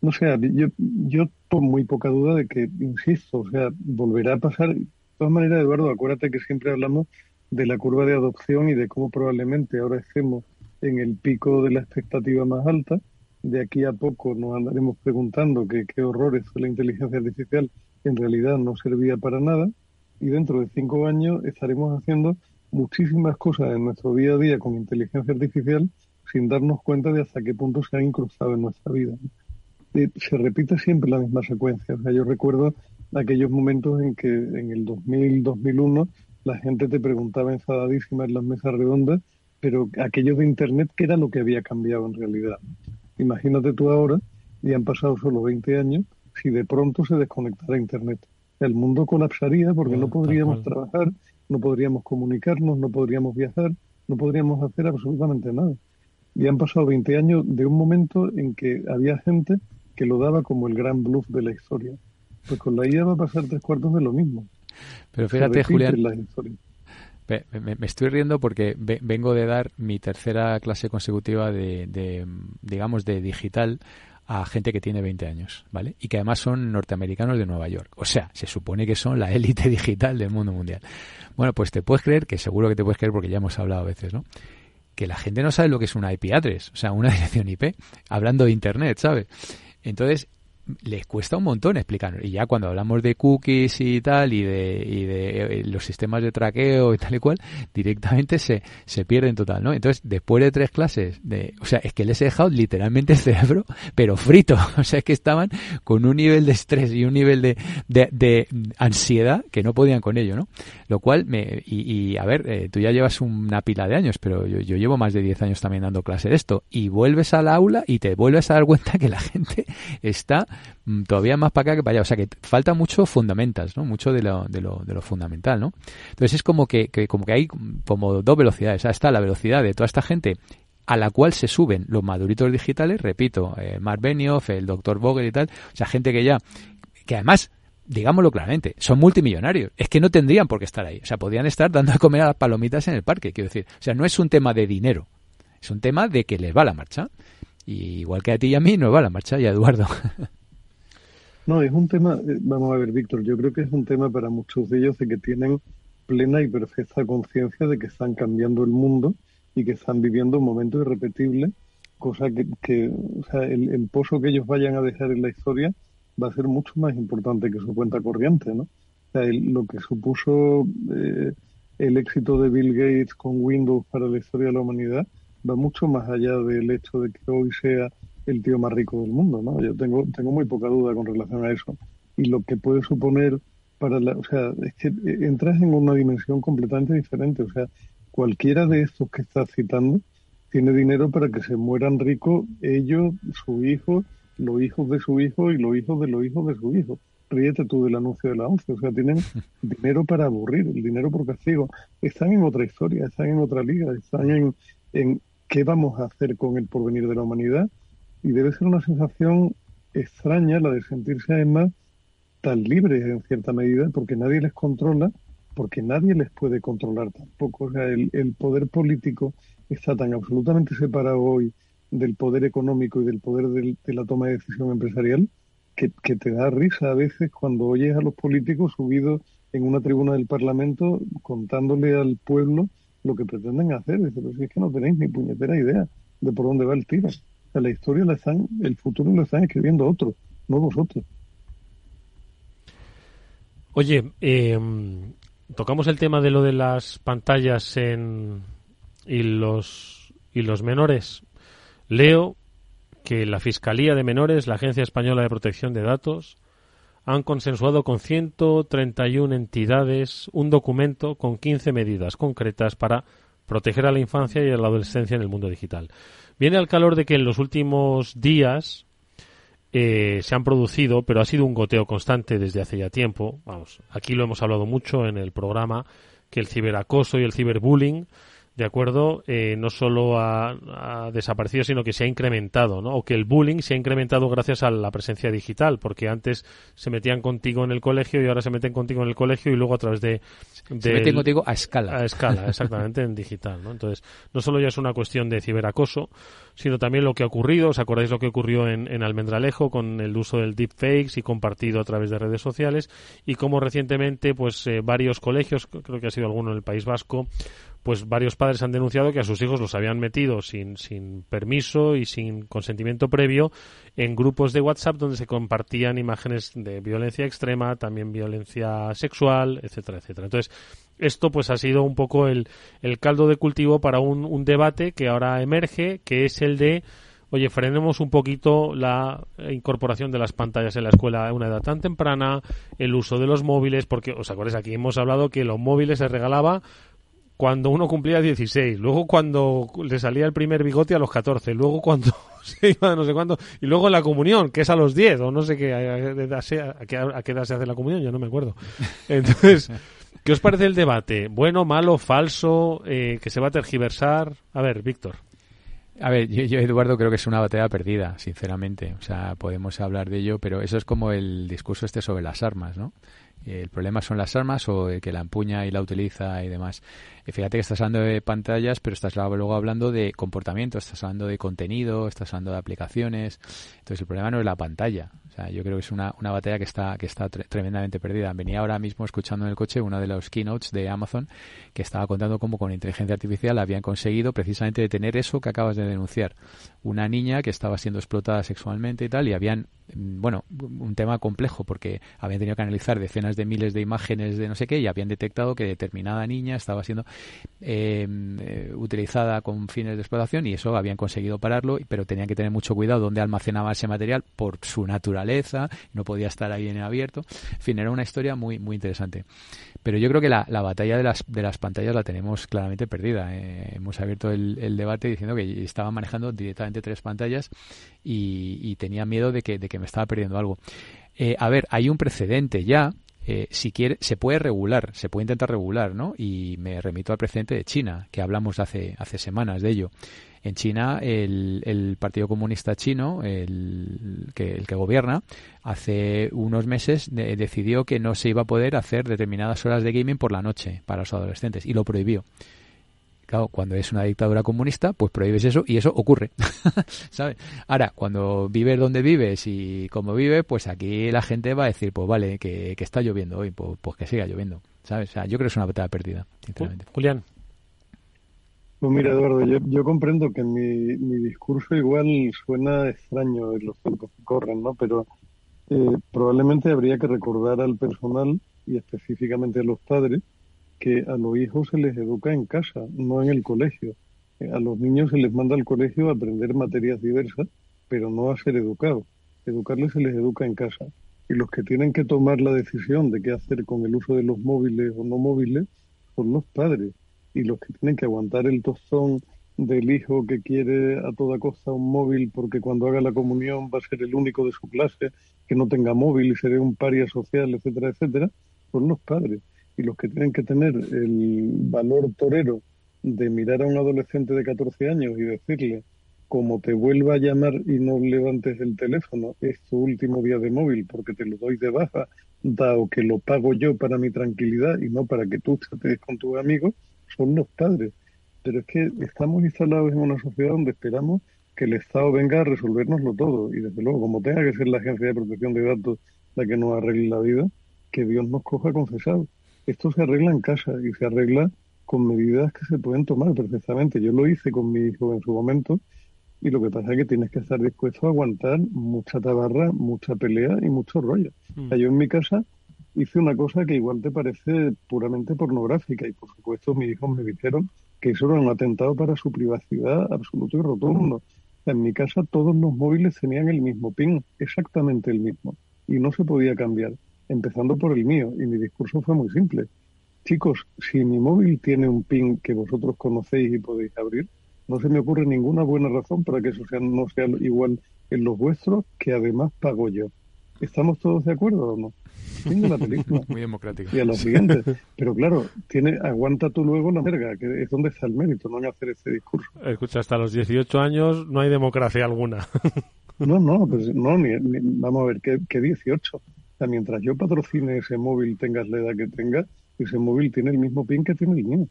No sé, yo, yo con muy poca duda de que, insisto, o sea, volverá a pasar. De todas maneras, Eduardo, acuérdate que siempre hablamos de la curva de adopción y de cómo probablemente ahora estemos en el pico de la expectativa más alta. De aquí a poco nos andaremos preguntando que qué horrores fue la inteligencia artificial en realidad no servía para nada y dentro de cinco años estaremos haciendo muchísimas cosas en nuestro día a día con inteligencia artificial sin darnos cuenta de hasta qué punto se han incrustado en nuestra vida. Eh, se repite siempre la misma secuencia. O sea, yo recuerdo aquellos momentos en que en el 2000, 2001 la gente te preguntaba enfadadísima en las mesas redondas, pero aquello de Internet, ¿qué era lo que había cambiado en realidad? Imagínate tú ahora, y han pasado solo 20 años, si de pronto se desconectara Internet. El mundo colapsaría porque no podríamos trabajar, no podríamos comunicarnos, no podríamos viajar, no podríamos hacer absolutamente nada. Y han pasado 20 años de un momento en que había gente que lo daba como el gran bluff de la historia. Pues con la IA va a pasar tres cuartos de lo mismo. Pero fíjate, Julián. Me, estoy riendo porque ve- vengo de dar mi tercera clase consecutiva de, de, digamos, de digital a gente que tiene 20 años, ¿vale? Y que además son norteamericanos de Nueva York. O sea, se supone que son la élite digital del mundo mundial. Bueno, pues te puedes creer, que seguro que te puedes creer porque ya hemos hablado a veces, ¿no? Que la gente no sabe lo que es una IP address, o sea, una dirección IP, hablando de Internet, ¿sabes? Entonces, les cuesta un montón explicar. Y ya cuando hablamos de cookies y tal, y de, y de eh, los sistemas de traqueo y tal y cual, directamente se, se pierden total, ¿no? Entonces, después de tres clases, de, o sea, es que les he dejado literalmente el cerebro, pero frito. O sea, es que estaban con un nivel de estrés y un nivel de, de, de ansiedad que no podían con ello, ¿no? Lo cual, me, y, y a ver, eh, tú ya llevas una pila de años, pero yo, yo llevo más de 10 años también dando clase de esto, y vuelves al aula y te vuelves a dar cuenta que la gente está todavía más para acá que para allá. O sea que falta mucho fundamentas, ¿no? Mucho de lo, de lo, de lo fundamental, ¿no? Entonces es como que, que- como que hay como dos velocidades. Sea, está la velocidad de toda esta gente a la cual se suben los maduritos digitales, repito, eh, Mark Benioff, el doctor Vogel y tal, o sea, gente que ya, que además, digámoslo claramente, son multimillonarios. Es que no tendrían por qué estar ahí. O sea, podrían estar dando a comer a las palomitas en el parque, quiero decir. O sea, no es un tema de dinero, es un tema de que les va la marcha. Y igual que a ti y a mí nos va la marcha y a Eduardo. No, es un tema, eh, vamos a ver, Víctor, yo creo que es un tema para muchos de ellos de que tienen plena y perfecta conciencia de que están cambiando el mundo y que están viviendo un momento irrepetible, cosa que, o sea, el, el pozo que ellos vayan a dejar en la historia va a ser mucho más importante que su cuenta corriente, ¿no? O sea, el- lo que supuso eh, el éxito de Bill Gates con Windows para la historia de la humanidad va mucho más allá del hecho de que hoy sea el tío más rico del mundo, ¿no? Yo tengo, tengo muy poca duda con relación a eso. Y lo que puede suponer para la, o sea, es que eh, entras en una dimensión completamente diferente. O sea, cualquiera de estos que estás citando tiene dinero para que se mueran ricos ellos, su hijo, los hijos de su hijo y los hijos de los hijos de su hijo. Ríete tú del anuncio de la ONCE. O sea, tienen dinero para aburrir, el dinero por castigo. Están en otra historia, están en otra liga, están en, en qué vamos a hacer con el porvenir de la humanidad. Y debe ser una sensación extraña la de sentirse además tan libres en cierta medida, porque nadie les controla, porque nadie les puede controlar tampoco. O sea, el, poder político está tan absolutamente separado hoy del poder económico y del poder de la toma de decisión empresarial que, que te da risa a veces cuando oyes a los políticos subidos en una tribuna del Parlamento contándole al pueblo lo que pretenden hacer. Dice, pero si es que no tenéis ni puñetera idea de por dónde va el tiro. La historia la están, el futuro lo están escribiendo otros, no vosotros. Oye, eh, tocamos el tema de lo de las pantallas en, y los y los menores. Leo que la Fiscalía de Menores, la Agencia Española de Protección de Datos, han consensuado con 131 entidades un documento con 15 medidas concretas para proteger a la infancia y a la adolescencia en el mundo digital. Viene al calor de que en los últimos días eh, se han producido, pero ha sido un goteo constante desde hace ya tiempo. Vamos, aquí lo hemos hablado mucho en el programa, que el ciberacoso y el ciberbullying de acuerdo, eh, no solo ha, ha, desaparecido, sino que se ha incrementado, ¿no? O que el bullying se ha incrementado gracias a la presencia digital, porque antes se metían contigo en el colegio y ahora se meten contigo en el colegio y luego a través de... de se meten contigo a escala. A escala, exactamente, en digital, ¿no? Entonces, no solo ya es una cuestión de ciberacoso, sino también lo que ha ocurrido, ¿os acordáis lo que ocurrió en, en Almendralejo con el uso del deepfakes y compartido a través de redes sociales? Y cómo recientemente, pues, eh, varios colegios, creo que ha sido alguno en el País Vasco, pues varios padres han denunciado que a sus hijos los habían metido sin, sin permiso y sin consentimiento previo en grupos de WhatsApp donde se compartían imágenes de violencia extrema, también violencia sexual, etcétera, etcétera. Entonces, esto pues ha sido un poco el, el caldo de cultivo para un, un debate que ahora emerge, que es el de oye, frenemos un poquito la incorporación de las pantallas en la escuela a una edad tan temprana, el uso de los móviles, porque, ¿os acordáis? Aquí hemos hablado que los móviles se regalaba cuando uno cumplía 16, luego cuando le salía el primer bigote a los 14, luego cuando se iba a no sé cuándo, y luego la comunión, que es a los 10, o no sé qué, a, a, qué, a qué edad se hace la comunión, yo no me acuerdo. Entonces, ¿qué os parece el debate? ¿Bueno, malo, falso, eh, que se va a tergiversar? A ver, Víctor. A ver, yo, yo, Eduardo, creo que es una batalla perdida, sinceramente. O sea, podemos hablar de ello, pero eso es como el discurso este sobre las armas, ¿no? El problema son las armas o el que la empuña y la utiliza y demás. Fíjate que estás hablando de pantallas, pero estás luego hablando de comportamiento, estás hablando de contenido, estás hablando de aplicaciones. Entonces el problema no es la pantalla. O sea, yo creo que es una, una batalla que está, que está tre tremendamente perdida. Venía ahora mismo escuchando en el coche uno de los keynotes de Amazon que estaba contando cómo con inteligencia artificial habían conseguido precisamente detener eso que acabas de denunciar. Una niña que estaba siendo explotada sexualmente y tal, y habían bueno, un tema complejo porque habían tenido que analizar decenas de miles de imágenes de no sé qué y habían detectado que determinada niña estaba siendo eh, eh, utilizada con fines de explotación y eso habían conseguido pararlo, pero tenían que tener mucho cuidado dónde almacenaba ese material por su naturaleza, no podía estar ahí en abierto. En fin, era una historia muy, muy interesante. Pero yo creo que la, la batalla de las, de las pantallas la tenemos claramente perdida. Eh, hemos abierto el, debate diciendo que estaban manejando directamente tres pantallas y, y tenía miedo de que, de que me estaba perdiendo algo. Eh, a ver, hay un precedente ya. Eh, si quiere, se puede regular, se puede intentar regular, ¿no? Y me remito al precedente de China, que hablamos hace, hace semanas de ello. En China, el, el Partido Comunista Chino, el que, el que gobierna, hace unos meses de, decidió que no se iba a poder hacer determinadas horas de gaming por la noche para los adolescentes y lo prohibió. Claro, cuando es una dictadura comunista, pues prohíbes eso y eso ocurre. ¿Sabes? Ahora, cuando vives donde vives y como vives, pues aquí la gente va a decir, pues vale, que, que está lloviendo hoy, pues, pues, que siga lloviendo. ¿Sabes? O sea, yo creo que es una batalla perdida, sinceramente. Julián. Pues mira, Eduardo, yo, yo comprendo que mi, mi, discurso igual suena extraño en los tiempos que corren, ¿no? Pero eh, probablemente habría que recordar al personal y específicamente a los padres que a los hijos se les educa en casa, no en el colegio. Eh, a los niños se les manda al colegio a aprender materias diversas, pero no a ser educados. Educarles se les educa en casa. Y los que tienen que tomar la decisión de qué hacer con el uso de los móviles o no móviles son los padres. Y los que tienen que aguantar el tostón del hijo que quiere a toda costa un móvil porque cuando haga la comunión va a ser el único de su clase que no tenga móvil y será un paria social, etcétera, etcétera, son los padres y los que tienen que tener el valor torero de mirar a un adolescente de 14 años y decirle, como te vuelva a llamar y no levantes el teléfono, es tu último día de móvil porque te lo doy de baja, dado que lo pago yo para mi tranquilidad y no para que tú estés con tus amigos, son los padres. Pero es que estamos instalados en una sociedad donde esperamos que el Estado venga a resolvernoslo todo. Y desde luego, como tenga que ser la Agencia de Protección de Datos la que nos arregle la vida, que Dios nos coja confesado esto se arregla en casa y se arregla con medidas que se pueden tomar perfectamente. Yo lo hice con mi hijo en su momento y lo que pasa es que tienes que estar dispuesto a aguantar mucha tabarra, mucha pelea y mucho rollo. O sea, yo en mi casa hice una cosa que igual te parece puramente pornográfica y por supuesto mis hijos me dijeron que eso era un atentado para su privacidad absoluto y rotundo. En mi casa todos los móviles tenían el mismo pin, exactamente el mismo, y no se podía cambiar, empezando por el mío, y mi discurso fue muy simple. Chicos, si mi móvil tiene un pin que vosotros conocéis y podéis abrir, no se me ocurre ninguna buena razón para que eso sea, no sea igual en los vuestros, que además pago yo. ¿Estamos todos de acuerdo o no? Fin de la película. Muy democrático. Y a lo siguiente. Pero claro, tiene, aguanta tú luego la verga, que es donde está el mérito, no en hacer ese discurso. Escucha, hasta los 18 años no hay democracia alguna. No, no, pues no, ni, ni- vamos a ver, que, que 18. Sea, mientras yo patrocine ese móvil, tengas la edad que tenga, ese móvil tiene el mismo pin que tiene el mío.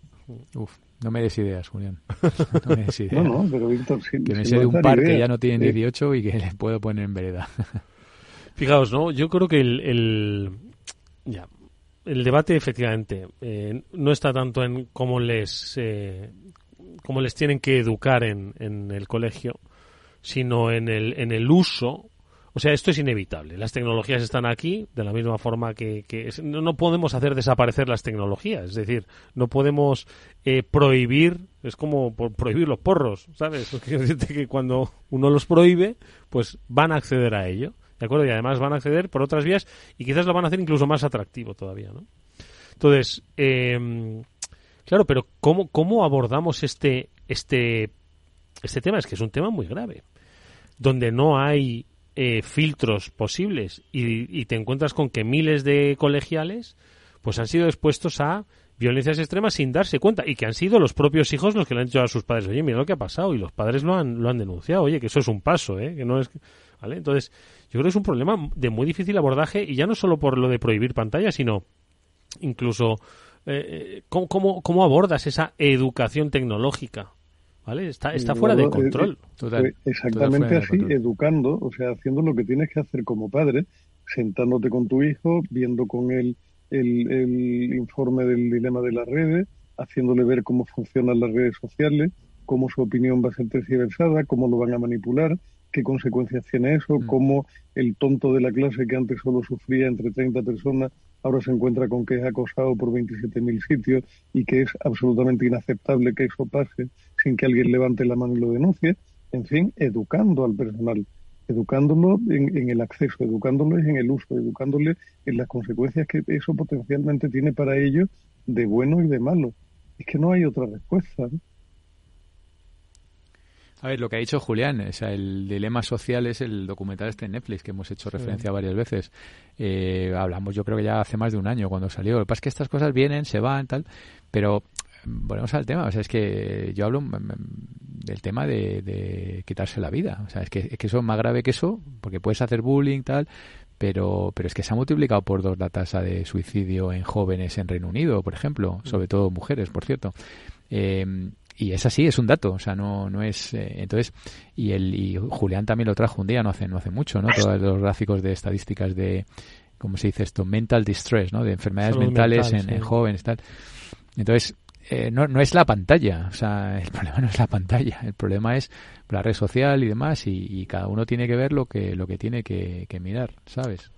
Uf, no me des ideas, Julián. No me des ideas. No, no, pero Víctor, si, que me sé de un par que ya no tienen Eh, 18 y que les puedo poner en vereda. Fijaos, ¿no? Yo creo que el, el- ya, el debate efectivamente eh, no está tanto en cómo les eh, cómo les tienen que educar en, en el colegio, sino en el, en el uso. O sea, esto es inevitable. Las tecnologías están aquí de la misma forma que, no, no podemos hacer desaparecer las tecnologías. Es decir, no podemos eh, prohibir, es como por prohibir los porros, ¿sabes? Quiero decirte que cuando uno los prohíbe, pues van a acceder a ello. ¿De acuerdo? Y además van a acceder por otras vías y quizás lo van a hacer incluso más atractivo todavía, ¿no? Entonces, eh, claro, pero ¿cómo, cómo abordamos este, este, este tema? Es que es un tema muy grave, donde no hay eh, filtros posibles y, te encuentras con que miles de colegiales pues han sido expuestos a violencias extremas sin darse cuenta y que han sido los propios hijos los que le han dicho a sus padres, oye, mira lo que ha pasado y los padres lo han, lo han denunciado, oye, que eso es un paso, ¿eh? que no es... ¿Vale? Entonces, yo creo que es un problema de muy difícil abordaje y ya no solo por lo de prohibir pantallas, sino incluso eh, eh, ¿cómo, cómo, cómo abordas esa educación tecnológica. ¿Vale? Está, está fuera de eh, control. eh, exactamente así, educando, o sea, haciendo lo que tienes que hacer como padre, sentándote con tu hijo, viendo con él el, el informe del dilema de las redes, haciéndole ver cómo funcionan las redes sociales, cómo su opinión va a ser tergiversada, cómo lo van a manipular, qué consecuencias tiene eso, cómo el tonto de la clase que antes solo sufría entre 30 personas ahora se encuentra con que es acosado por 27.000 sitios y que es absolutamente inaceptable que eso pase sin que alguien levante la mano y lo denuncie. En fin, educando al personal, educándolo en, en el acceso, educándoles en el uso, educándole en las consecuencias que eso potencialmente tiene para ellos de bueno y de malo. Es que no hay otra respuesta. ¿no? A ver, lo que ha dicho Julián, o sea, el dilema social es el documental este en Netflix que hemos hecho referencia varias veces. Eh, hablamos, yo creo que ya hace más de un año cuando salió. Lo que pasa es que estas cosas vienen, se van, tal, pero volvemos al tema. O sea, es que yo hablo mm, mm, del tema de, de quitarse la vida. O sea, es que, es que eso es más grave que eso, porque puedes hacer bullying, tal, pero, pero es que se ha multiplicado por dos la tasa de suicidio en jóvenes en Reino Unido, por ejemplo, sobre todo mujeres, por cierto. Eh, y es así, es un dato, o sea, no, no es. eh, entonces, y el y Julián también lo trajo un día, no hace, no hace mucho, ¿no? Todos los gráficos de estadísticas de, ¿cómo se dice esto? Mental distress, ¿no? De enfermedades Salud mentales mental, en, en sí. jóvenes, tal. Entonces, eh, no, no es la pantalla, o sea, el problema no es la pantalla, el problema es la red social y demás, y, cada uno tiene que ver lo que, lo que tiene que, que mirar, ¿sabes?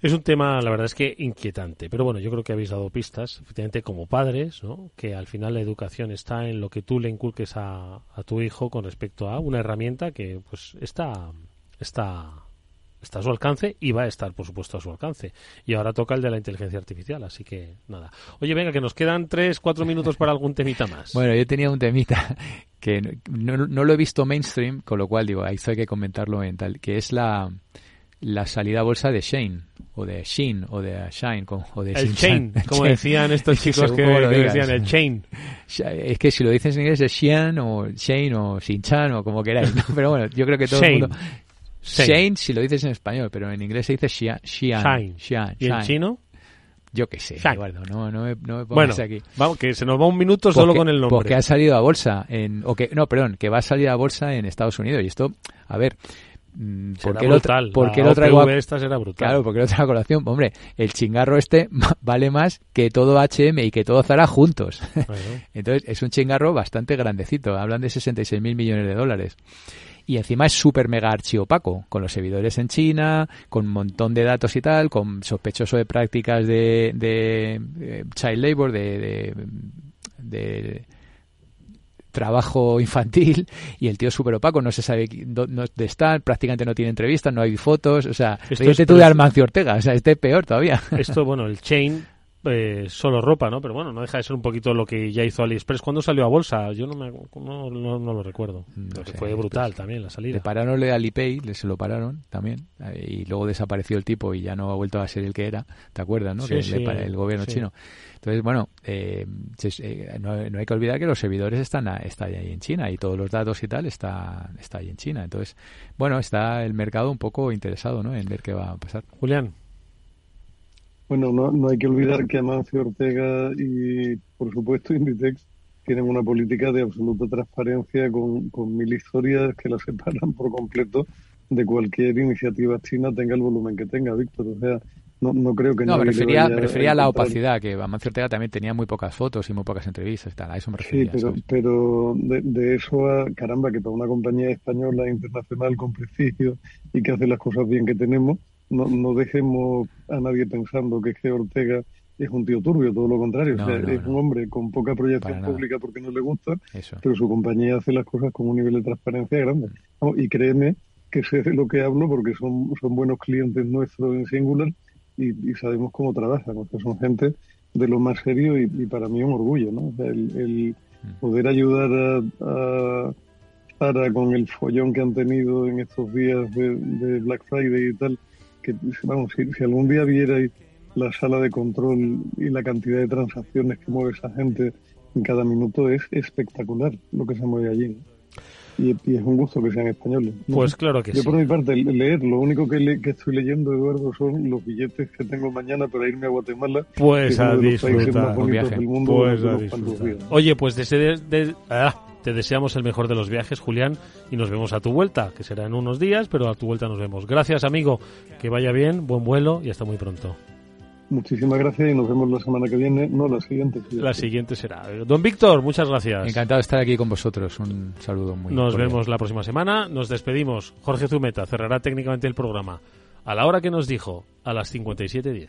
Es un tema, la verdad es que inquietante, pero bueno, yo creo que habéis dado pistas, efectivamente como padres, ¿no? que al final la educación está en lo que tú le inculques a, a tu hijo con respecto a una herramienta que pues está, está, está a su alcance y va a estar, por supuesto, a su alcance. Y ahora toca el de la inteligencia artificial, así que nada. Oye, venga, que nos quedan tres, cuatro minutos para algún temita más. Bueno, yo tenía un temita que no, no lo he visto mainstream, con lo cual digo, ahí hay que comentarlo en tal, que es la, la salida a bolsa de Shane, o de Sheen, o de Shine, como- o de El chain, como decían estos chicos que, decían, el chain. Es que si lo dices en inglés es Xian o Shane o Shin-chan o como queráis, ¿no? Pero bueno, yo creo que todo Shane. el mundo... Shane. Si lo dices en español, pero en inglés se dice Xian. Shine. Xian, ¿Y en Shine. chino? Yo qué sé, Shine. Eduardo, no, no me, no me Bueno, aquí. vamos, que se nos va un minuto solo con el nombre. Porque ha salido a bolsa en, o que, no, perdón, que va a salir a bolsa en Estados Unidos. Y esto, a ver, mm, ¿por qué lo, brutal. por La qué lo traigo a- esta será brutal. Claro, porque lo traigo a colación. Hombre, el chingarro este vale más que todo H&M y que todo Zara juntos. Entonces, es un chingarro bastante grandecito. Hablan de 66 mil millones de dólares. Y encima es súper mega archiopaco, con los servidores en China, con un montón de datos y tal, con sospechoso de prácticas de, de, eh, child labor, de, de, trabajo infantil y el tío es súper opaco, no se sabe dónde está, prácticamente no tiene entrevistas, no hay fotos, o sea, Esto ríete es tú de Armancio Ortega, o sea, este es peor todavía. Esto, bueno, el chain, eh, solo ropa, ¿no? Pero bueno, no deja de ser un poquito lo que ya hizo AliExpress. ¿Cuándo salió a bolsa? Yo no, me, no, no, no lo recuerdo. Pero sé, fue brutal también la salida. Le pararon le Alipay, le se lo pararon también, eh, y luego desapareció el tipo y ya no ha vuelto a ser el que era, ¿te acuerdas, no? Sí, que sí, le para el gobierno sí. chino. Entonces, bueno, eh, eh, no, no hay que olvidar que los servidores están, a- está ahí en China y todos los datos y tal está, está ahí en China. Entonces, bueno, está el mercado un poco interesado, ¿no? En ver qué va a pasar. Julián. Bueno, no, no hay que olvidar que Amancio Ortega y, por supuesto, Inditex tienen una política de absoluta transparencia con, con mil historias que la separan por completo de cualquier iniciativa china tenga el volumen que tenga, Víctor. O sea, no, no creo que No, me refería, me refería a la opacidad, que Amancio Ortega también tenía muy pocas fotos y muy pocas entrevistas y tal, a eso me Sí, refería. pero, ¿sabes? pero de, de eso a, caramba, que para una compañía española internacional con prestigio y que hace las cosas bien que tenemos, no, no dejemos a nadie pensando que es que Ortega es un tío turbio, todo lo contrario. No, o sea, no, es un hombre con poca proyección pública porque no le gusta, Eso. pero su compañía hace las cosas con un nivel de transparencia grande. Y créeme que sé de lo que hablo porque son, son buenos clientes nuestros en Singular y, y sabemos cómo trabajan. O sea, son gente de lo más serio y, y para mí un orgullo, ¿no? O sea, el, el poder ayudar a, a Zara con el follón que han tenido en estos días de, de Black Friday y tal, que vamos, si, si algún día vierais la sala de control y la cantidad de transacciones que mueve esa gente en cada minuto es espectacular lo que se mueve allí. Y, y es un gusto que sean españoles. ¿no? Pues claro que Yo sí. por mi parte, le- leer, lo único que, le- que estoy leyendo, Eduardo, son los billetes que tengo mañana para irme a Guatemala. Pues es a de disfrutar. del mundo Pues a disfrutar. Oye, pues desde, de- ah, te deseamos el mejor de los viajes, Julián, y nos vemos a tu vuelta, que será en unos días, pero a tu vuelta nos vemos. Gracias, amigo. Que vaya bien, buen vuelo y hasta muy pronto. Muchísimas gracias y nos vemos la semana que viene, no la siguiente. La siguiente será. Don Víctor, muchas gracias. Encantado de estar aquí con vosotros. Un saludo muy Nos cordial. vemos la próxima semana. Nos despedimos. Jorge Zumeta cerrará técnicamente el programa a la hora que nos dijo, a las 57.10.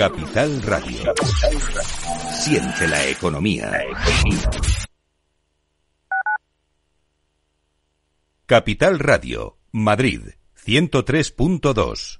Capital Radio. Siente la economía. Capital Radio, Madrid, 103.2.